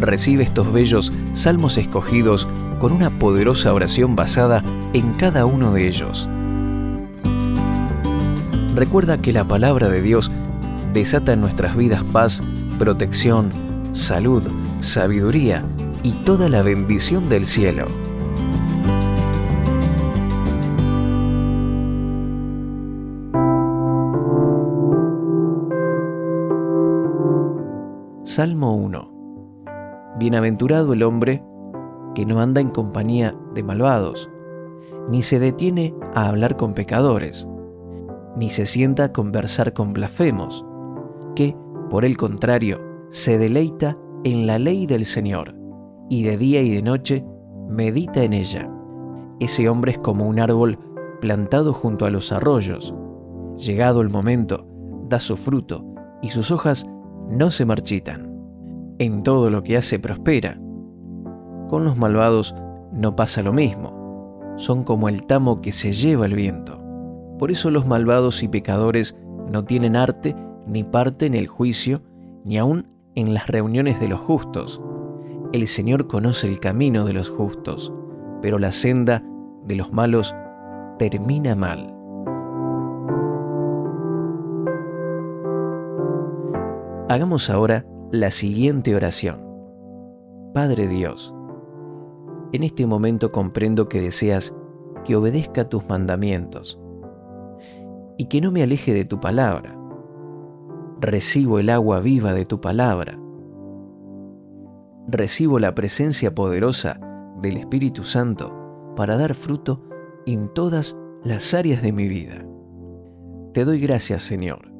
Recibe estos bellos salmos escogidos con una poderosa oración basada en cada uno de ellos. Recuerda que la palabra de Dios desata en nuestras vidas paz, protección, salud, sabiduría y toda la bendición del cielo. Salmo 1 Bienaventurado el hombre que no anda en compañía de malvados, ni se detiene a hablar con pecadores, ni se sienta a conversar con blasfemos, que, por el contrario, se deleita en la ley del Señor, y de día y de noche medita en ella. Ese hombre es como un árbol plantado junto a los arroyos. Llegado el momento, da su fruto, y sus hojas no se marchitan. En todo lo que hace prospera. Con los malvados no pasa lo mismo. Son como el tamo que se lleva el viento. Por eso los malvados y pecadores no tienen arte ni parte en el juicio, ni aun en las reuniones de los justos. El Señor conoce el camino de los justos, pero la senda de los malos termina mal. Hagamos ahora la siguiente oración. Padre Dios, en este momento comprendo que deseas que obedezca tus mandamientos y que no me aleje de tu palabra. Recibo el agua viva de tu palabra. Recibo la presencia poderosa del Espíritu Santo para dar fruto en todas las áreas de mi vida. Te doy gracias, Señor,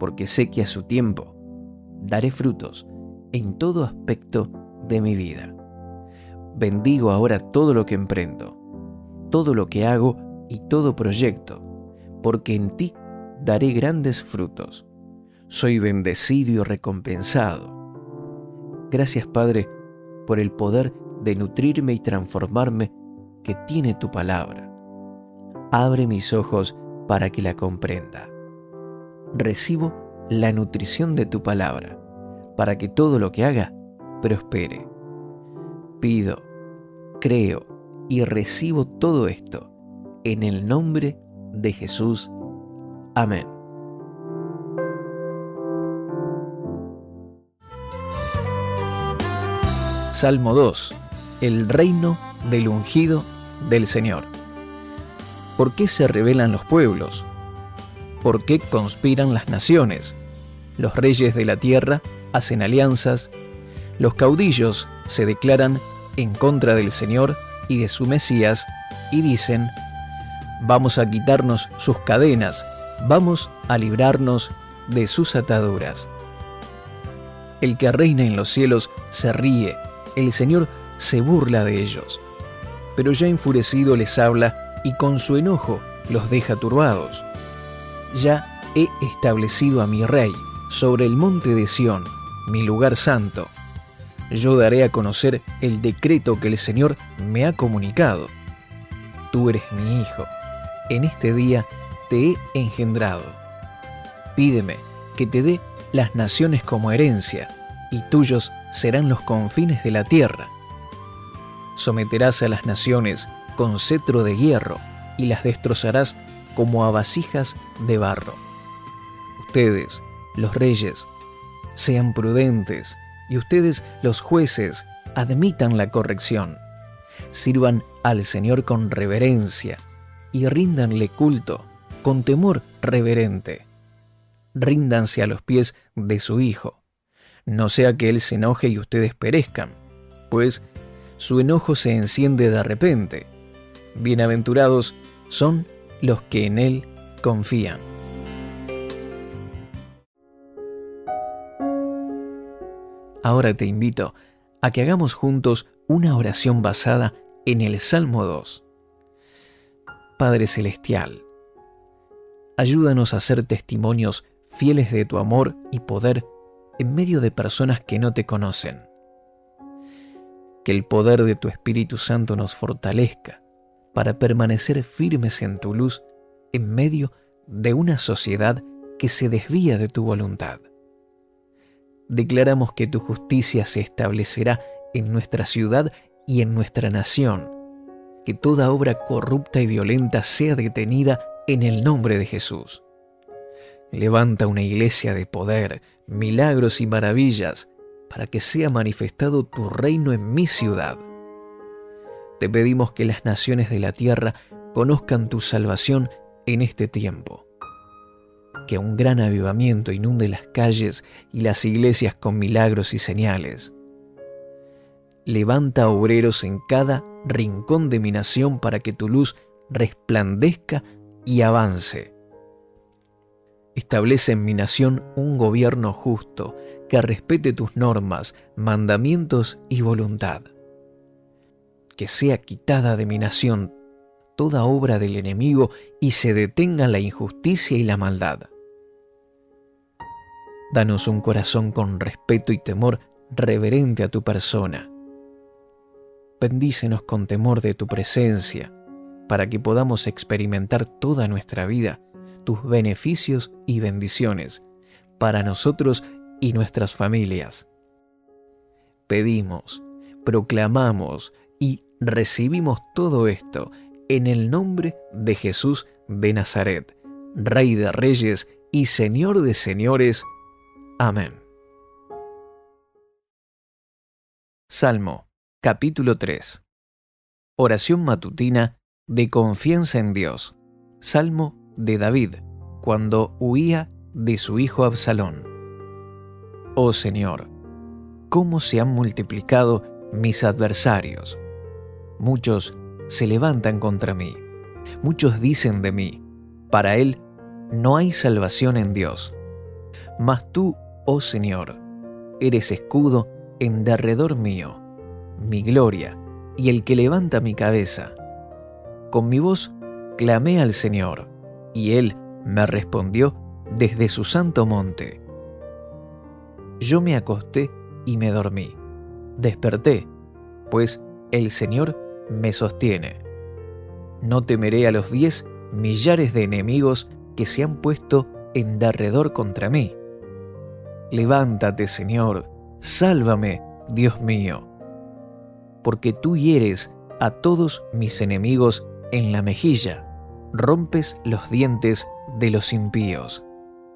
porque sé que a su tiempo daré frutos en todo aspecto de mi vida. Bendigo ahora todo lo que emprendo, todo lo que hago y todo proyecto, porque en ti daré grandes frutos. Soy bendecido y recompensado. Gracias, Padre, por el poder de nutrirme y transformarme que tiene tu palabra. Abre mis ojos para que la comprenda. Recibo la nutrición de tu palabra, para que todo lo que haga prospere. Pido, creo y recibo todo esto en el nombre de Jesús. Amén. Salmo 2. El reino del ungido del Señor. ¿Por qué se rebelan los pueblos? ¿Por qué conspiran las naciones? Los reyes de la tierra hacen alianzas, los caudillos se declaran en contra del Señor y de su Mesías y dicen, vamos a quitarnos sus cadenas, vamos a librarnos de sus ataduras. El que reina en los cielos se ríe, el Señor se burla de ellos, pero ya enfurecido les habla y con su enojo los deja turbados. Ya he establecido a mi rey sobre el monte de Sión, mi lugar santo. Yo daré a conocer el decreto que el Señor me ha comunicado. Tú eres mi hijo. En este día te he engendrado. Pídeme que te dé las naciones como herencia, y tuyos serán los confines de la tierra. Someterás a las naciones con cetro de hierro, y las destrozarás como a vasijas de barro. Ustedes, los reyes, sean prudentes, y ustedes, los jueces, admitan la corrección. Sirvan al Señor con reverencia y ríndanle culto con temor reverente. Ríndanse a los pies de su Hijo, no sea que Él se enoje y ustedes perezcan, pues su enojo se enciende de repente. Bienaventurados son los que en Él confían. Ahora te invito a que hagamos juntos una oración basada en el Salmo 2. Padre Celestial, ayúdanos a ser testimonios fieles de tu amor y poder en medio de personas que no te conocen. Que el poder de tu Espíritu Santo nos fortalezca para permanecer firmes en tu luz en medio de una sociedad que se desvía de tu voluntad. Declaramos que tu justicia se establecerá en nuestra ciudad y en nuestra nación, que toda obra corrupta y violenta sea detenida en el nombre de Jesús. Levanta una iglesia de poder, milagros y maravillas, para que sea manifestado tu reino en mi ciudad. Te pedimos que las naciones de la tierra conozcan tu salvación en este tiempo. Que un gran avivamiento inunde las calles y las iglesias con milagros y señales. Levanta obreros en cada rincón de mi nación para que tu luz resplandezca y avance. Establece en mi nación un gobierno justo que respete tus normas, mandamientos y voluntad. Que sea quitada de mi nación toda obra del enemigo y se detenga la injusticia y la maldad. Danos un corazón con respeto y temor reverente a tu persona. Bendícenos con temor de tu presencia, para que podamos experimentar toda nuestra vida tus beneficios y bendiciones para nosotros y nuestras familias. Pedimos, proclamamos y recibimos todo esto en el nombre de Jesús de Nazaret, Rey de Reyes y Señor de Señores. Amén. Salmo, capítulo 3. Oración matutina de confianza en Dios. Salmo de David, cuando huía de su hijo Absalón. Oh Señor, cómo se han multiplicado mis adversarios. Muchos se levantan contra mí. Muchos dicen de mí, para él no hay salvación en Dios. Mas tú, oh Señor, eres escudo en derredor mío, mi gloria y el que levanta mi cabeza. Con mi voz clamé al Señor, y él me respondió desde su santo monte. Yo me acosté y me dormí. Desperté, pues el Señor me sostiene. No temeré a los diez millares de enemigos que se han puesto en derredor contra mí. Levántate, Señor, sálvame, Dios mío, porque tú hieres a todos mis enemigos en la mejilla, rompes los dientes de los impíos.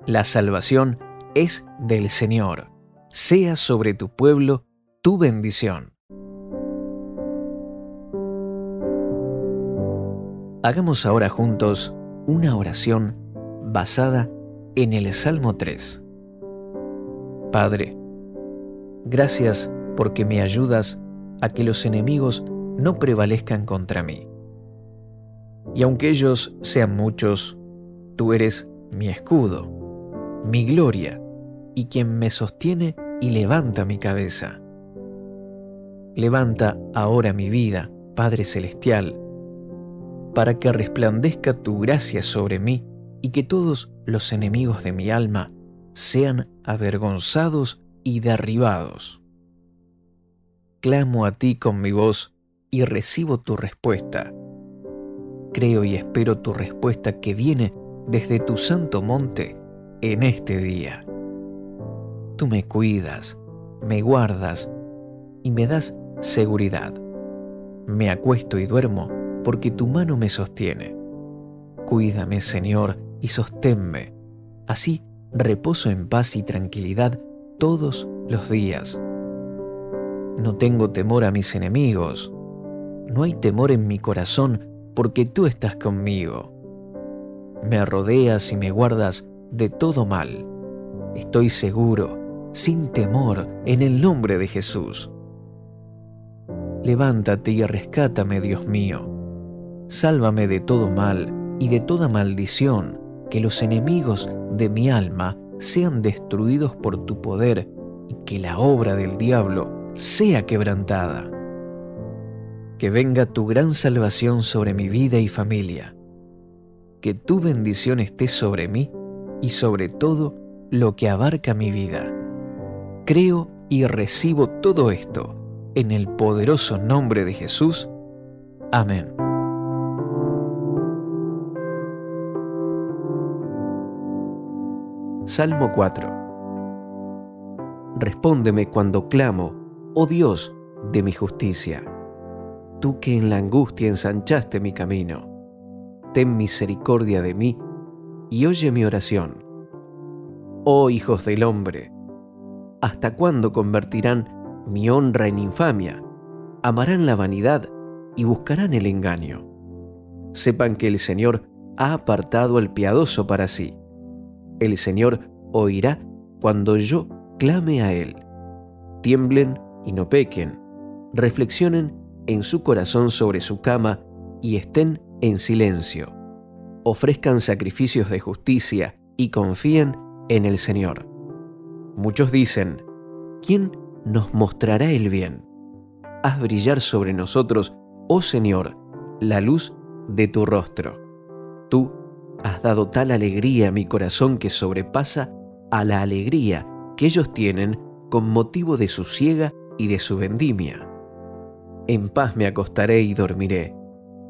La salvación es del Señor. Sea sobre tu pueblo tu bendición. Hagamos ahora juntos una oración basada en el Salmo 3. Padre, gracias porque me ayudas a que los enemigos no prevalezcan contra mí. Y aunque ellos sean muchos, tú eres mi escudo, mi gloria y quien me sostiene y levanta mi cabeza. Levanta ahora mi vida, Padre Celestial, para que resplandezca tu gracia sobre mí y que todos los enemigos de mi alma sean avergonzados y derribados. Clamo a ti con mi voz y recibo tu respuesta. Creo y espero tu respuesta que viene desde tu santo monte en este día. Tú me cuidas, me guardas y me das seguridad. Me acuesto y duermo porque tu mano me sostiene. Cuídame, Señor, y sosténme. Así reposo en paz y tranquilidad todos los días. No tengo temor a mis enemigos. No hay temor en mi corazón porque tú estás conmigo. Me rodeas y me guardas de todo mal. Estoy seguro, sin temor, en el nombre de Jesús. Levántate y rescátame, Dios mío Sálvame de todo mal y de toda maldición, que los enemigos de mi alma sean destruidos por tu poder y que la obra del diablo sea quebrantada. Que venga tu gran salvación sobre mi vida y familia. Que tu bendición esté sobre mí y sobre todo lo que abarca mi vida. Creo y recibo todo esto en el poderoso nombre de Jesús. Amén. Salmo 4 Respóndeme cuando clamo, oh Dios de mi justicia. Tú que en la angustia ensanchaste mi camino, ten misericordia de mí y oye mi oración. Oh hijos del hombre, ¿hasta cuándo convertirán mi honra en infamia? Amarán la vanidad y buscarán el engaño. Sepan que el Señor ha apartado al piadoso para sí. El Señor oirá cuando yo clame a Él. Tiemblen y no pequen. Reflexionen en su corazón sobre su cama y estén en silencio. Ofrezcan sacrificios de justicia y confíen en el Señor. Muchos dicen, ¿quién nos mostrará el bien? Haz brillar sobre nosotros, oh Señor, la luz de tu rostro. Tú has dado tal alegría a mi corazón que sobrepasa a la alegría que ellos tienen con motivo de su ciega y de su vendimia. En paz me acostaré y dormiré,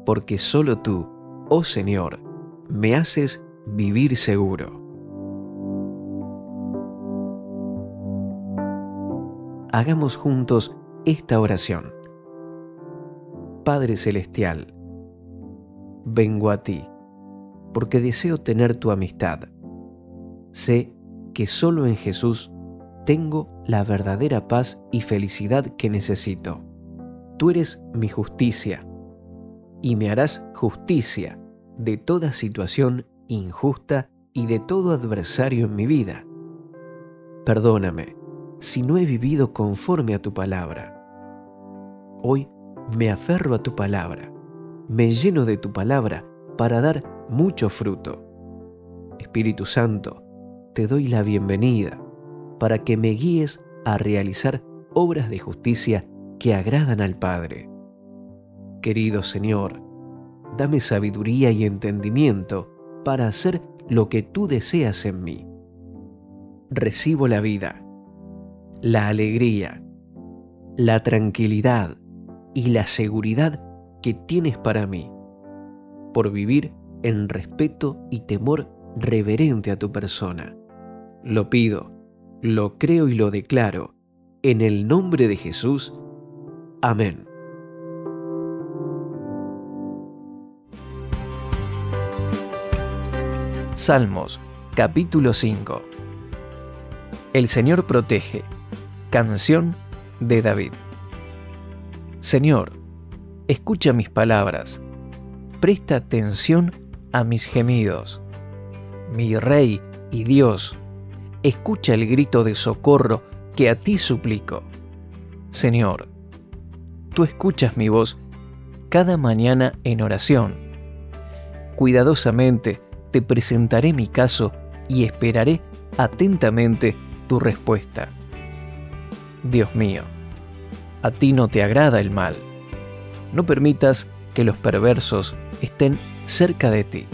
porque solo tú, oh Señor, me haces vivir seguro. Hagamos juntos esta oración. Padre Celestial, vengo a ti, porque deseo tener tu amistad. Sé que solo en Jesús tengo la verdadera paz y felicidad que necesito. Tú eres mi justicia, y me harás justicia de toda situación injusta y de todo adversario en mi vida. Perdóname si no he vivido conforme a tu palabra. Hoy me aferro a tu palabra, me lleno de tu palabra para dar mucho fruto. Espíritu Santo, te doy la bienvenida para que me guíes a realizar obras de justicia que agradan al Padre. Querido Señor, dame sabiduría y entendimiento para hacer lo que tú deseas en mí. Recibo la vida, la alegría, la tranquilidad y la seguridad que tienes para mí, por vivir en respeto y temor reverente a tu persona. Lo pido, lo creo y lo declaro, en el nombre de Jesús. Amén. Salmos, capítulo 5. El Señor protege. Canción de David. Señor, escucha mis palabras, presta atención a mis gemidos. Mi Rey y Dios, escucha el grito de socorro que a ti suplico. Señor, tú escuchas mi voz cada mañana en oración. Cuidadosamente te presentaré mi caso y esperaré atentamente tu respuesta. Dios mío, a ti no te agrada el mal. No permitas que los perversos estén cerca de ti.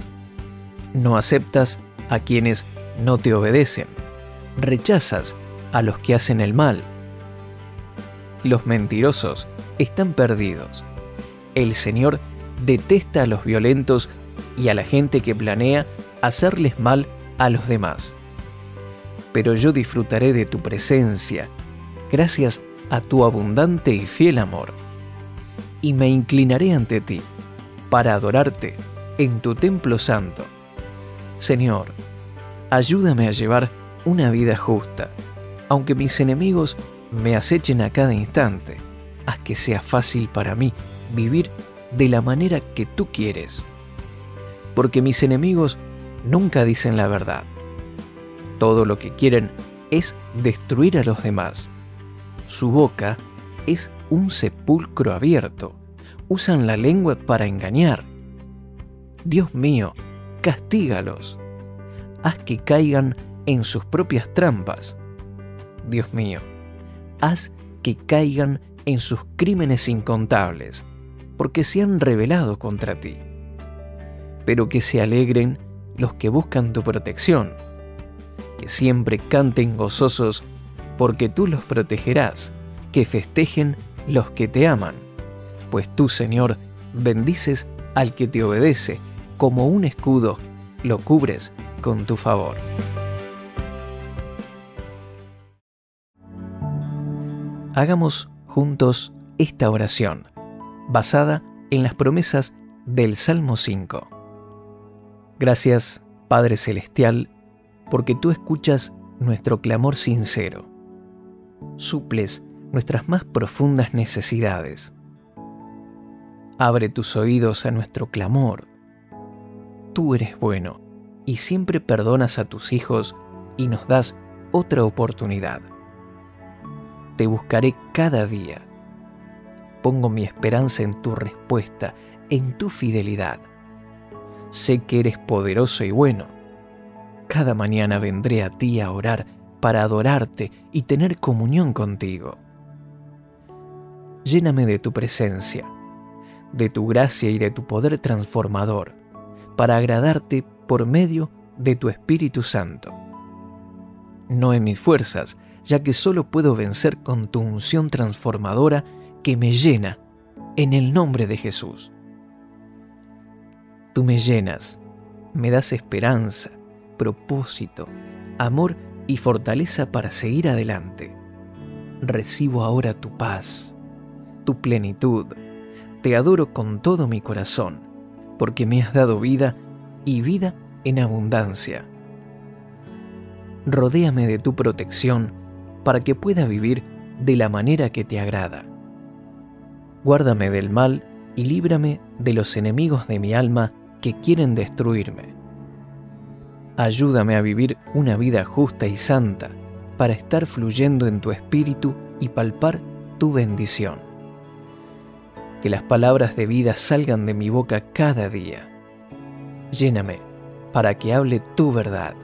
No aceptas a quienes no te obedecen. Rechazas a los que hacen el mal. Los mentirosos están perdidos. El Señor detesta a los violentos y a la gente que planea hacerles mal a los demás. Pero yo disfrutaré de tu presencia, gracias a tu abundante y fiel amor, y me inclinaré ante ti para adorarte en tu templo santo. Señor, ayúdame a llevar una vida justa, aunque mis enemigos me acechen a cada instante, haz que sea fácil para mí vivir de la manera que tú quieres porque mis enemigos nunca dicen la verdad. Todo lo que quieren es destruir a los demás. Su boca es un sepulcro abierto. Usan la lengua para engañar. Dios mío, castígalos. Haz que caigan en sus propias trampas. Dios mío, haz que caigan en sus crímenes incontables, porque se han rebelado contra ti pero que se alegren los que buscan tu protección, que siempre canten gozosos, porque tú los protegerás, que festejen los que te aman, pues tú, Señor, bendices al que te obedece, como un escudo, lo cubres con tu favor. Hagamos juntos esta oración, basada en las promesas del Salmo 5. Gracias, Padre Celestial, porque tú escuchas nuestro clamor sincero. Suples nuestras más profundas necesidades. Abre tus oídos a nuestro clamor. Tú eres bueno y siempre perdonas a tus hijos y nos das otra oportunidad. Te buscaré cada día. Pongo mi esperanza en tu respuesta, en tu fidelidad. Sé que eres poderoso y bueno. Cada mañana vendré a ti a orar para adorarte y tener comunión contigo. Lléname de tu presencia, de tu gracia y de tu poder transformador, para agradarte por medio de tu Espíritu Santo no en mis fuerzas, ya que solo puedo vencer con tu unción transformadora que me llena en el nombre de Jesús. Tú me llenas, me das esperanza, propósito, amor y fortaleza para seguir adelante. Recibo ahora tu paz, tu plenitud. Te adoro con todo mi corazón, porque me has dado vida y vida en abundancia rodéame de tu protección para que pueda vivir de la manera que te agrada. Guárdame del mal y líbrame de los enemigos de mi alma que quieren destruirme. Ayúdame a vivir una vida justa y santa para estar fluyendo en tu espíritu y palpar tu bendición. Que las palabras de vida salgan de mi boca cada día. Lléname para que hable tu verdad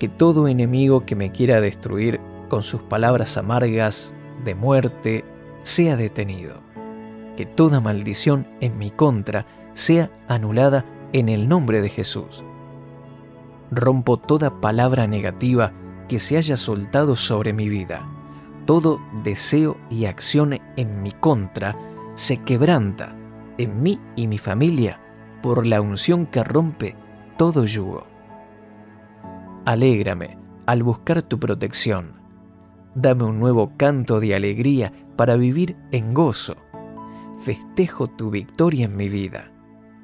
que todo enemigo que me quiera destruir con sus palabras amargas de muerte sea detenido. Que toda maldición en mi contra sea anulada en el nombre de Jesús. Rompo toda palabra negativa que se haya soltado sobre mi vida. Todo deseo y acción en mi contra se quebranta en mí y mi familia por la unción que rompe todo yugo. Alégrame al buscar tu protección. Dame un nuevo canto de alegría para vivir en gozo. Festejo tu victoria en mi vida.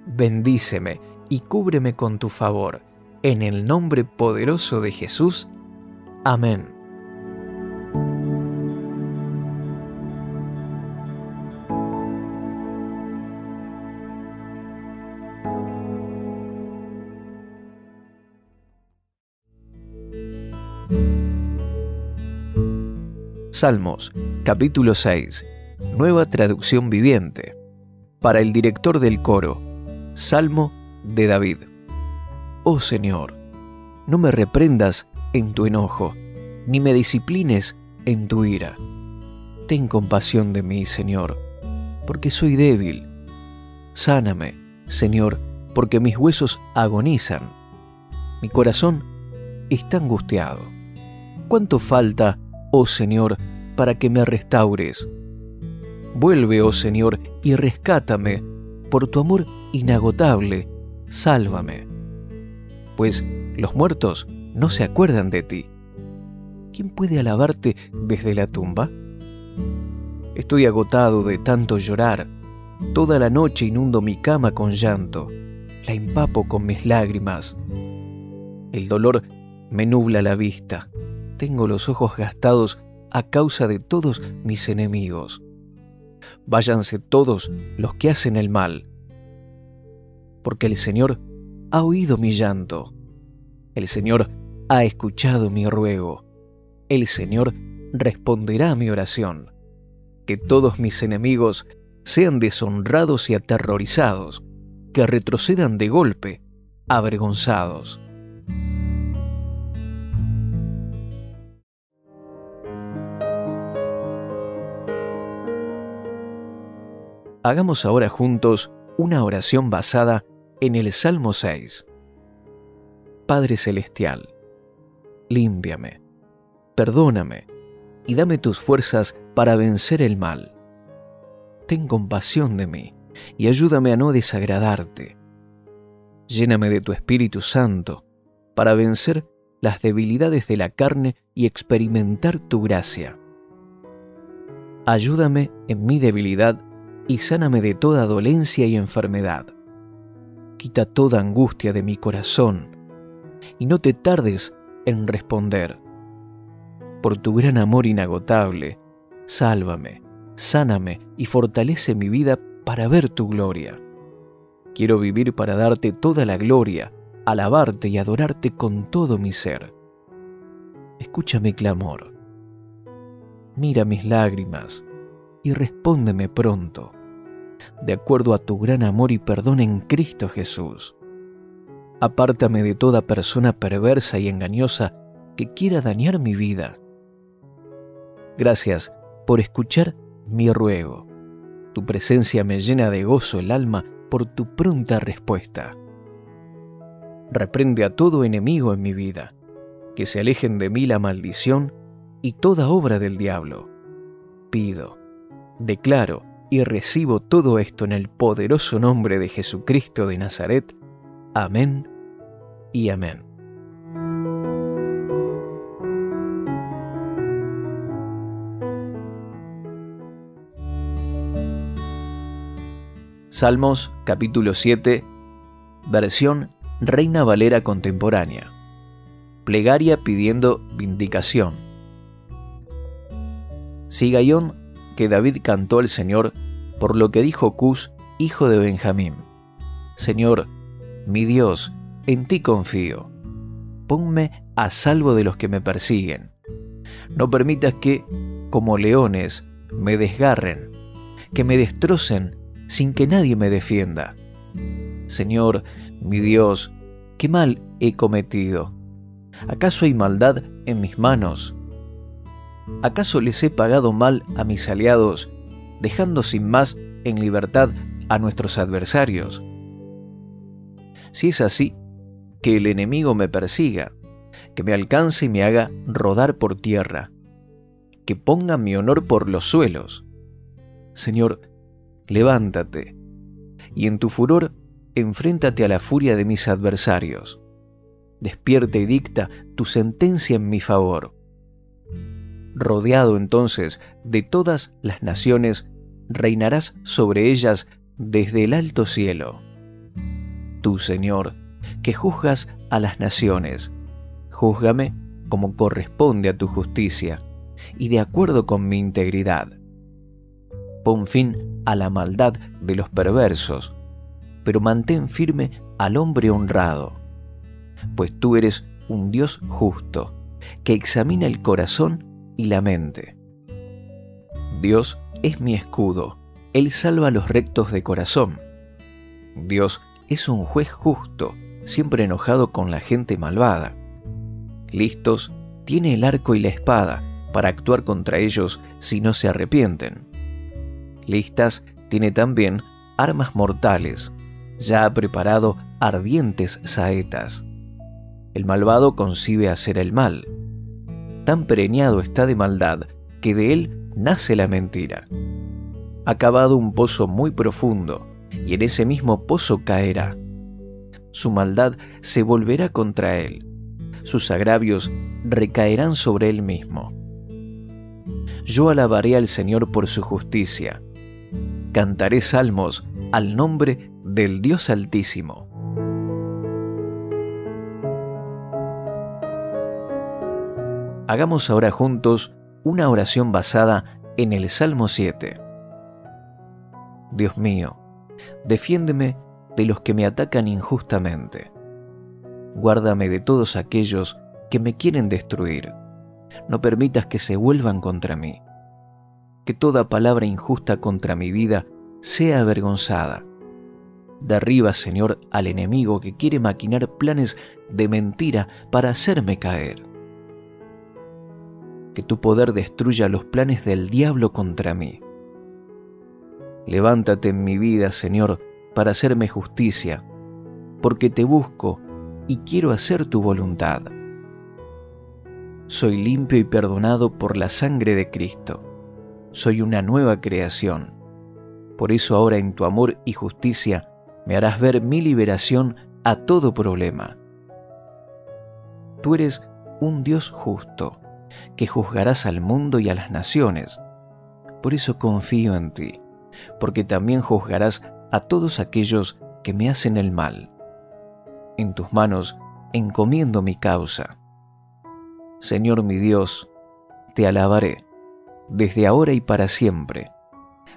Bendíceme y cúbreme con tu favor. En el nombre poderoso de Jesús. Amén. Salmos, capítulo 6, nueva traducción viviente. Para el director del coro, Salmo de David. Oh Señor, no me reprendas en tu enojo, ni me disciplines en tu ira. Ten compasión de mí, Señor, porque soy débil. Sáname, Señor, porque mis huesos agonizan. Mi corazón está angustiado. ¿Cuánto falta oh Señor, para que me restaures. Vuelve, oh Señor, y rescátame, por tu amor inagotable, sálvame. Pues los muertos no se acuerdan de ti. ¿Quién puede alabarte desde la tumba? Estoy agotado de tanto llorar. Toda la noche inundo mi cama con llanto, la empapo con mis lágrimas. El dolor me nubla la vista, tengo los ojos gastados a causa de todos mis enemigos. Váyanse todos los que hacen el mal, porque el Señor ha oído mi llanto, el Señor ha escuchado mi ruego, el Señor responderá a mi oración. Que todos mis enemigos sean deshonrados y aterrorizados, que retrocedan de golpe, avergonzados. Hagamos ahora juntos una oración basada en el Salmo 6. Padre Celestial, límpiame, perdóname y dame tus fuerzas para vencer el mal. Ten compasión de mí y ayúdame a no desagradarte. Lléname de tu Espíritu Santo para vencer las debilidades de la carne y experimentar tu gracia. Ayúdame en mi debilidad y sáname de toda dolencia y enfermedad. Quita toda angustia de mi corazón y no te tardes en responder. Por tu gran amor inagotable, sálvame, sáname y fortalece mi vida para ver tu gloria. Quiero vivir para darte toda la gloria, alabarte y adorarte con todo mi ser. Escucha mi clamor. Mira mis lágrimas y respóndeme pronto, de acuerdo a tu gran amor y perdón en Cristo Jesús. Apártame de toda persona perversa y engañosa que quiera dañar mi vida. Gracias por escuchar mi ruego. Tu presencia me llena de gozo el alma por tu pronta respuesta. Reprende a todo enemigo en mi vida, que se alejen de mí la maldición y toda obra del diablo. Pido, declaro y recibo todo esto en el poderoso nombre de Jesucristo de Nazaret. Amén y amén. Salmos capítulo 7, versión Reina Valera contemporánea. Plegaria pidiendo vindicación. Sigayón que David cantó al Señor por lo que dijo Cus, hijo de Benjamín. Señor, mi Dios, en ti confío. Ponme a salvo de los que me persiguen. No permitas que, como leones, me desgarren, que me destrocen sin que nadie me defienda. Señor, mi Dios, ¿qué mal he cometido? ¿Acaso hay maldad en mis manos? ¿Acaso les he pagado mal a mis aliados, dejando sin más en libertad a nuestros adversarios? Si es así, que el enemigo me persiga, que me alcance y me haga rodar por tierra, que ponga mi honor por los suelos. Señor, levántate, y en tu furor enfréntate a la furia de mis adversarios. Despierta y dicta tu sentencia en mi favor. Rodeado entonces de todas las naciones, reinarás sobre ellas desde el alto cielo. Tú, Señor, que juzgas a las naciones, júzgame como corresponde a tu justicia y de acuerdo con mi integridad. Pon fin a la maldad de los perversos, pero mantén firme al hombre honrado, pues tú eres un Dios justo, que examina el corazón y la mente. Dios es mi escudo, Él salva a los rectos de corazón. Dios es un juez justo, siempre enojado con la gente malvada. Listos tiene el arco y la espada para actuar contra ellos si no se arrepienten listas, tiene también armas mortales, ya ha preparado ardientes saetas. El malvado concibe hacer el mal. Tan preñado está de maldad que de él nace la mentira. Ha cavado un pozo muy profundo y en ese mismo pozo caerá. Su maldad se volverá contra él. Sus agravios recaerán sobre él mismo. Yo alabaré al Señor por su justicia cantaré salmos al nombre del Dios Altísimo. Hagamos ahora juntos una oración basada en el Salmo 7. Dios mío, defiéndeme de los que me atacan injustamente. Guárdame de todos aquellos que me quieren destruir. No permitas que se vuelvan contra mí que toda palabra injusta contra mi vida sea avergonzada. Derriba, Señor, al enemigo que quiere maquinar planes de mentira para hacerme caer. Que tu poder destruya los planes del diablo contra mí. Levántate en mi vida, Señor, para hacerme justicia, porque te busco y quiero hacer tu voluntad. Soy limpio y perdonado por la sangre de Cristo soy una nueva creación. Por eso ahora en tu amor y justicia me harás ver mi liberación a todo problema. Tú eres un Dios justo, que juzgarás al mundo y a las naciones, Por eso confío en ti, porque también juzgarás a todos aquellos que me hacen el mal. En tus manos encomiendo mi causa. Señor mi Dios, te alabaré, desde ahora y para siempre.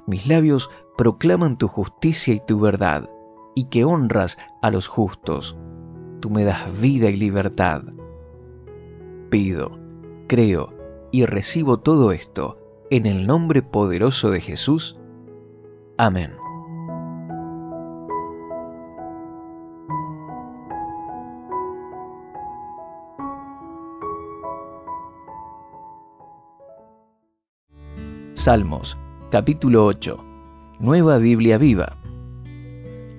Mis labios proclaman tu justicia y tu verdad, y que honras a los justos. Tú me das vida y libertad. Pido, creo y recibo todo esto en el nombre poderoso de Jesús. Amén. Salmos, capítulo 8. Nueva Biblia Viva.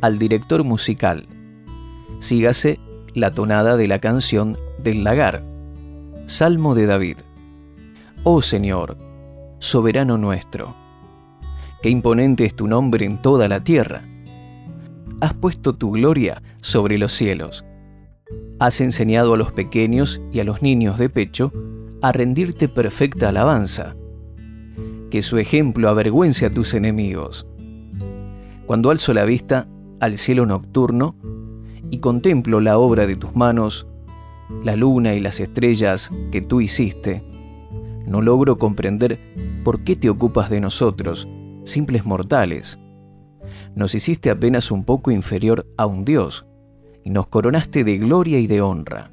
Al director musical. Sígase la tonada de la canción del lagar. Salmo de David. Oh Señor, soberano nuestro, qué imponente es tu nombre en toda la tierra. Has puesto tu gloria sobre los cielos. Has enseñado a los pequeños y a los niños de pecho a rendirte perfecta alabanza que su ejemplo avergüence a tus enemigos. Cuando alzo la vista al cielo nocturno y contemplo la obra de tus manos, la luna y las estrellas que tú hiciste, no logro comprender por qué te ocupas de nosotros, simples mortales. Nos hiciste apenas un poco inferior a un Dios y nos coronaste de gloria y de honra.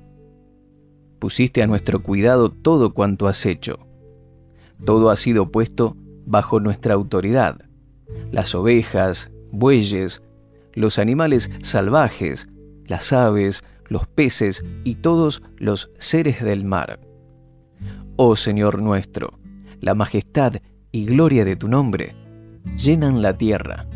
Pusiste a nuestro cuidado todo cuanto has hecho todo ha sido puesto bajo nuestra autoridad. Las ovejas, bueyes, los animales salvajes, las aves, los peces y todos los seres del mar. Oh Señor nuestro, la majestad y gloria de tu nombre llenan la tierra.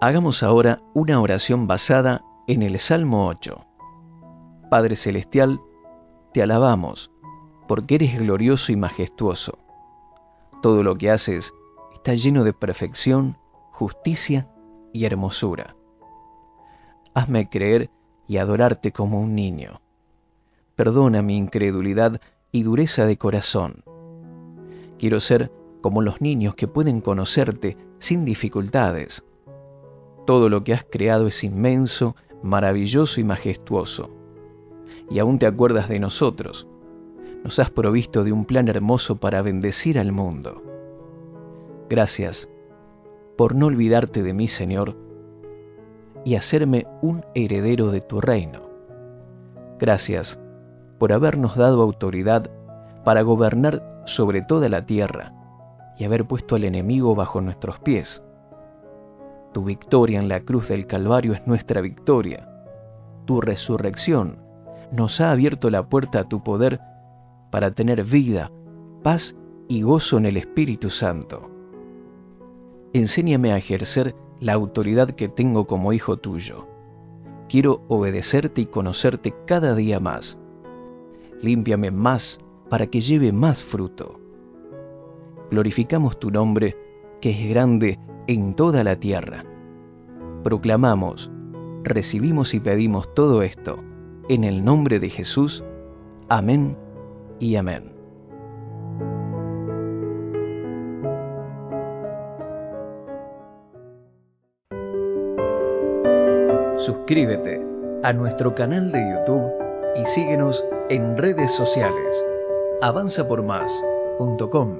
Hagamos ahora una oración basada en el Salmo 8. Padre Celestial, te alabamos, porque eres glorioso y majestuoso. Todo lo que haces está lleno de perfección, justicia y hermosura. Hazme creer y adorarte como un niño. Perdona mi incredulidad y dureza de corazón. Quiero ser como los niños que pueden conocerte sin dificultades. Todo lo que has creado es inmenso, maravilloso y majestuoso y aún te acuerdas de nosotros. Nos has provisto de un plan hermoso para bendecir al mundo. Gracias por no olvidarte de mí, Señor, y hacerme un heredero de tu reino. Gracias por habernos dado autoridad para gobernar sobre toda la tierra y haber puesto al enemigo bajo nuestros pies. Tu victoria en la cruz del Calvario es nuestra victoria. Tu resurrección nos ha abierto la puerta a tu poder para tener vida, paz y gozo en el Espíritu Santo. Enséñame a ejercer la autoridad que tengo como hijo tuyo. Quiero obedecerte y conocerte cada día más. Límpiame más para que lleve más fruto. Glorificamos tu nombre, que es grande en toda la tierra. Proclamamos, recibimos y pedimos todo esto en el nombre de Jesús. Amén y amén. Suscríbete a nuestro canal de YouTube y síguenos en redes sociales. avanzapormás.com.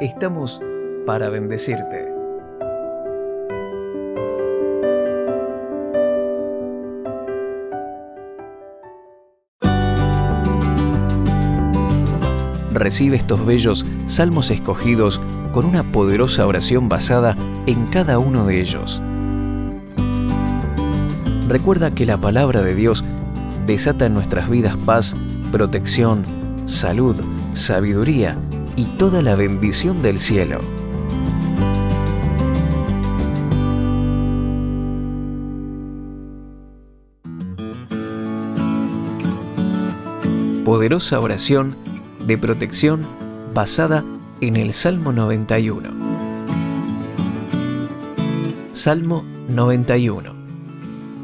Estamos para bendecirte. recibe estos bellos salmos escogidos con una poderosa oración basada en cada uno de ellos. Recuerda que la palabra de Dios desata en nuestras vidas paz, protección, salud, sabiduría y toda la bendición del cielo. Poderosa oración de protección basada en el Salmo 91. Salmo 91.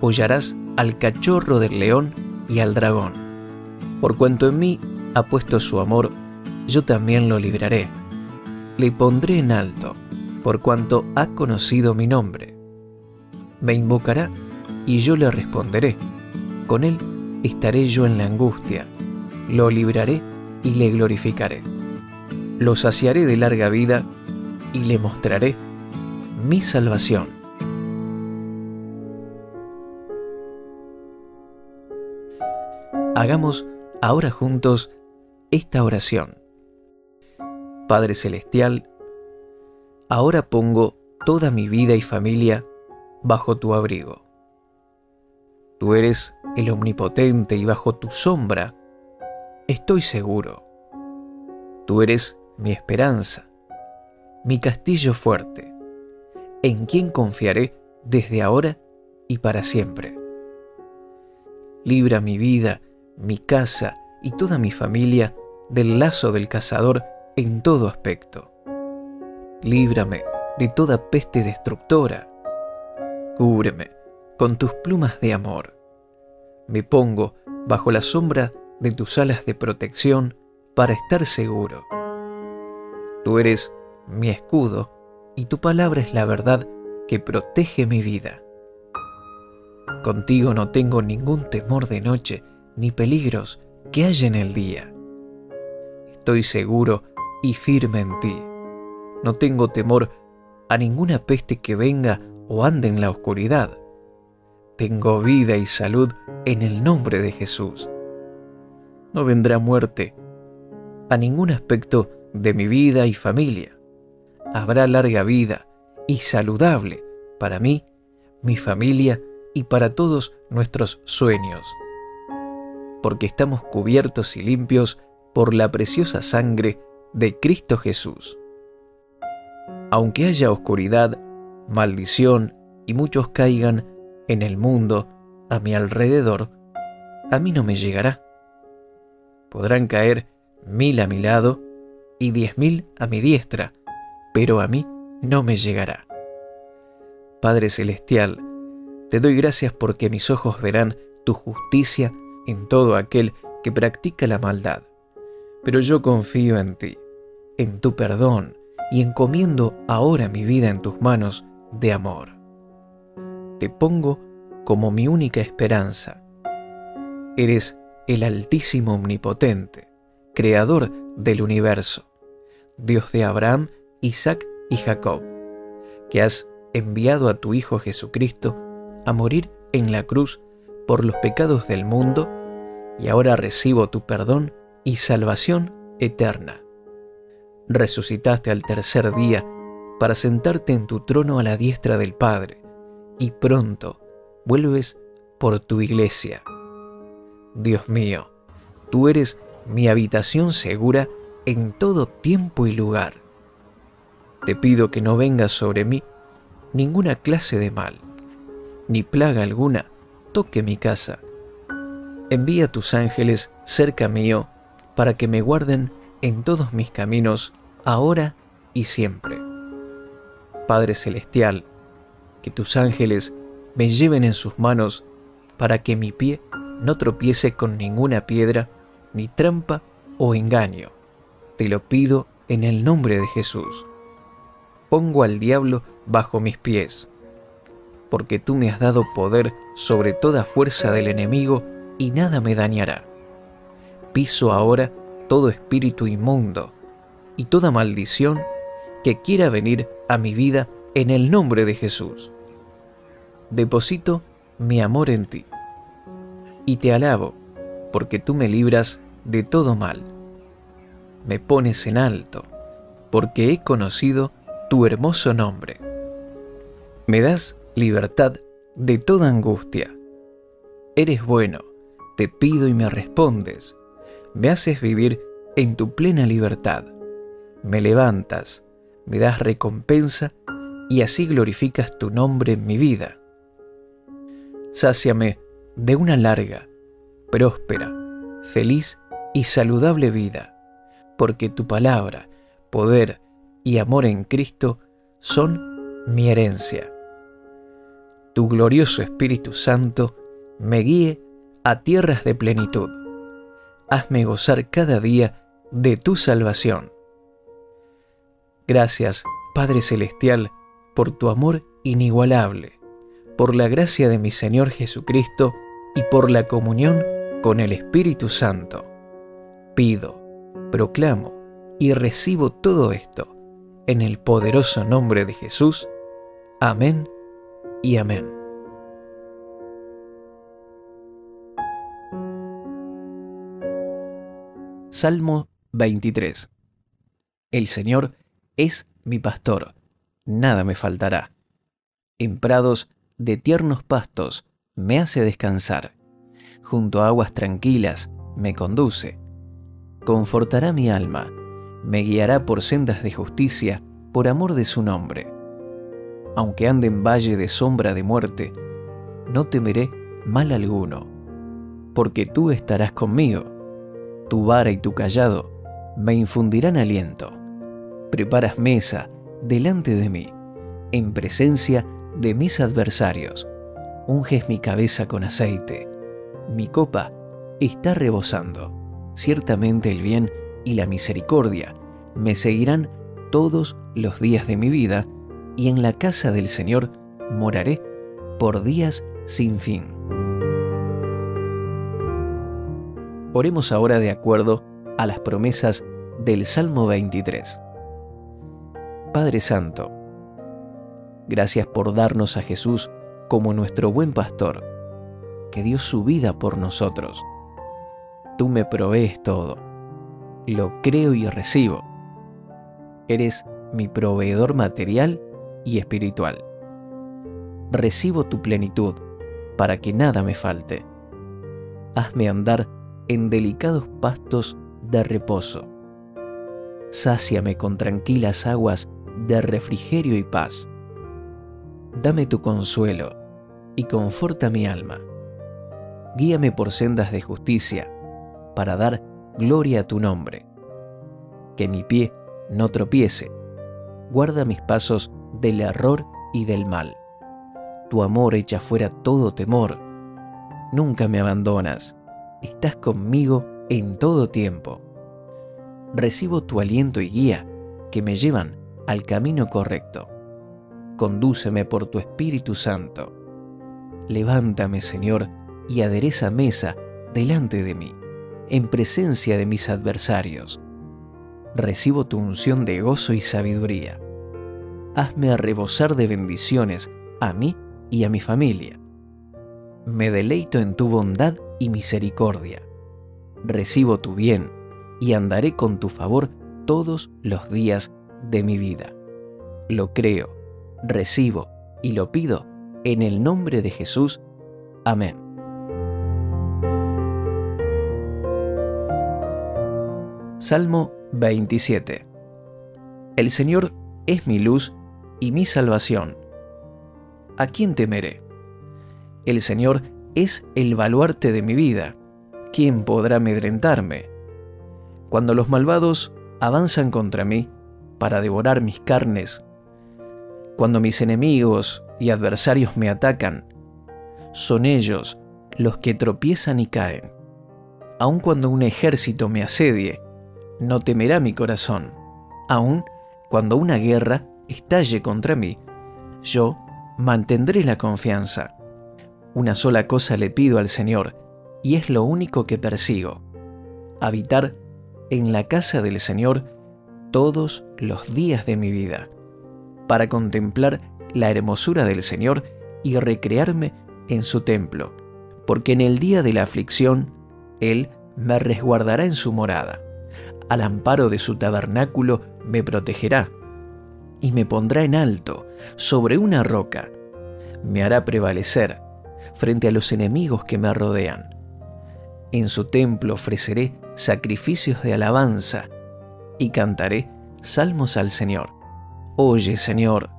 hollarás al cachorro del león y al dragón. Por cuanto en mí ha puesto su amor, yo también lo libraré. Le pondré en alto, por cuanto ha conocido mi nombre. Me invocará y yo le responderé. Con él estaré yo en la angustia, lo libraré y le glorificaré. Lo saciaré de larga vida y le mostraré mi salvación. Hagamos ahora juntos esta oración. Padre Celestial, ahora pongo toda mi vida y familia bajo tu abrigo. Tú eres el omnipotente y bajo tu sombra estoy seguro. Tú eres mi esperanza, mi castillo fuerte, en quien confiaré desde ahora y para siempre. Libra mi vida, mi casa y toda mi familia del lazo del cazador en todo aspecto. Líbrame de toda peste destructora. Cúbreme con tus plumas de amor. Me pongo bajo la sombra de tus alas de protección para estar seguro. Tú eres mi escudo y tu palabra es la verdad que protege mi vida. Contigo no tengo ningún temor de noche ni peligros que haya en el día. Estoy seguro y firme en ti. No tengo temor a ninguna peste que venga o ande en la oscuridad. Tengo vida y salud en el nombre de Jesús. No vendrá muerte a ningún aspecto de mi vida y familia. Habrá larga vida y saludable para mí, mi familia y para todos nuestros sueños porque estamos cubiertos y limpios por la preciosa sangre de Cristo Jesús. Aunque haya oscuridad, maldición y muchos caigan en el mundo a mi alrededor, a mí no me llegará. Podrán caer mil a mi lado y diez mil a mi diestra, pero a mí no me llegará. Padre Celestial, te doy gracias porque mis ojos verán tu justicia en todo aquel que practica la maldad. Pero yo confío en ti, en tu perdón, y encomiendo ahora mi vida en tus manos de amor. Te pongo como mi única esperanza. Eres el Altísimo Omnipotente, Creador del universo, Dios de Abraham, Isaac y Jacob, que has enviado a tu Hijo Jesucristo a morir en la cruz por los pecados del mundo y ahora recibo tu perdón y salvación eterna. Resucitaste al tercer día para sentarte en tu trono a la diestra del Padre, y pronto vuelves por tu iglesia. Dios mío, tú eres mi habitación segura en todo tiempo y lugar. Te pido que no venga sobre mí ninguna clase de mal, ni plaga alguna toque mi casa Envía tus ángeles cerca mío para que me guarden en todos mis caminos, ahora y siempre. Padre Celestial, que tus ángeles me lleven en sus manos para que mi pie no tropiece con ninguna piedra, ni trampa o engaño. Te lo pido en el nombre de Jesús. Pongo al diablo bajo mis pies, porque tú me has dado poder sobre toda fuerza del enemigo y nada me dañará. Piso ahora todo espíritu inmundo y toda maldición que quiera venir a mi vida en el nombre de Jesús. Deposito mi amor en ti y te alabo porque tú me libras de todo mal. Me pones en alto porque he conocido tu hermoso nombre. Me das libertad de toda angustia. Eres bueno, te pido y me respondes. Me haces vivir en tu plena libertad. Me levantas, me das recompensa y así glorificas tu nombre en mi vida. Sáciame de una larga, próspera, feliz y saludable vida, porque tu palabra, poder y amor en Cristo son mi herencia. Tu glorioso Espíritu Santo me guíe a tierras de plenitud. Hazme gozar cada día de tu salvación. Gracias, Padre Celestial, por tu amor inigualable, por la gracia de mi Señor Jesucristo y por la comunión con el Espíritu Santo. Pido, proclamo y recibo todo esto en el poderoso nombre de Jesús. Amén y amén. Salmo 23 El Señor es mi pastor, nada me faltará. En prados de tiernos pastos me hace descansar, junto a aguas tranquilas me conduce. Confortará mi alma, me guiará por sendas de justicia, por amor de su nombre. Aunque ande en valle de sombra de muerte, no temeré mal alguno, porque tú estarás conmigo tu vara y tu callado me infundirán aliento. Preparas mesa delante de mí, en presencia de mis adversarios. Unges mi cabeza con aceite. Mi copa está rebosando. Ciertamente el bien y la misericordia me seguirán todos los días de mi vida, y en la casa del Señor moraré por días sin fin. Oremos ahora de acuerdo a las promesas del Salmo 23. Padre Santo, gracias por darnos a Jesús como nuestro buen pastor, que dio su vida por nosotros. Tú me provees todo, lo creo y recibo. Eres mi proveedor material y espiritual. Recibo tu plenitud para que nada me falte. Hazme andar en delicados pastos de reposo. Sáciame con tranquilas aguas de refrigerio y paz. Dame tu consuelo y conforta mi alma. Guíame por sendas de justicia para dar gloria a tu nombre. Que mi pie no tropiece. Guarda mis pasos del error y del mal. Tu amor echa fuera todo temor. Nunca me abandonas estás conmigo en todo tiempo. Recibo tu aliento y guía que me llevan al camino correcto. Condúceme por tu Espíritu Santo. Levántame, Señor, y adereza mesa delante de mí, en presencia de mis adversarios. Recibo tu unción de gozo y sabiduría. Hazme rebosar de bendiciones a mí y a mi familia. Me deleito en tu bondad y misericordia. Recibo tu bien y andaré con tu favor todos los días de mi vida. Lo creo, recibo y lo pido en el nombre de Jesús. Amén. Salmo 27 El Señor es mi luz y mi salvación. ¿A quién temeré? El Señor es el baluarte de mi vida. ¿Quién podrá amedrentarme? Cuando los malvados avanzan contra mí para devorar mis carnes, cuando mis enemigos y adversarios me atacan, son ellos los que tropiezan y caen. Aun cuando un ejército me asedie, no temerá mi corazón. Aun cuando una guerra estalle contra mí, yo mantendré la confianza. Una sola cosa le pido al Señor, y es lo único que persigo, habitar en la casa del Señor todos los días de mi vida, para contemplar la hermosura del Señor y recrearme en su templo, porque en el día de la aflicción Él me resguardará en su morada, al amparo de su tabernáculo me protegerá, y me pondrá en alto, sobre una roca, me hará prevalecer frente a los enemigos que me rodean. En su templo ofreceré sacrificios de alabanza y cantaré salmos al Señor. Oye, Señor,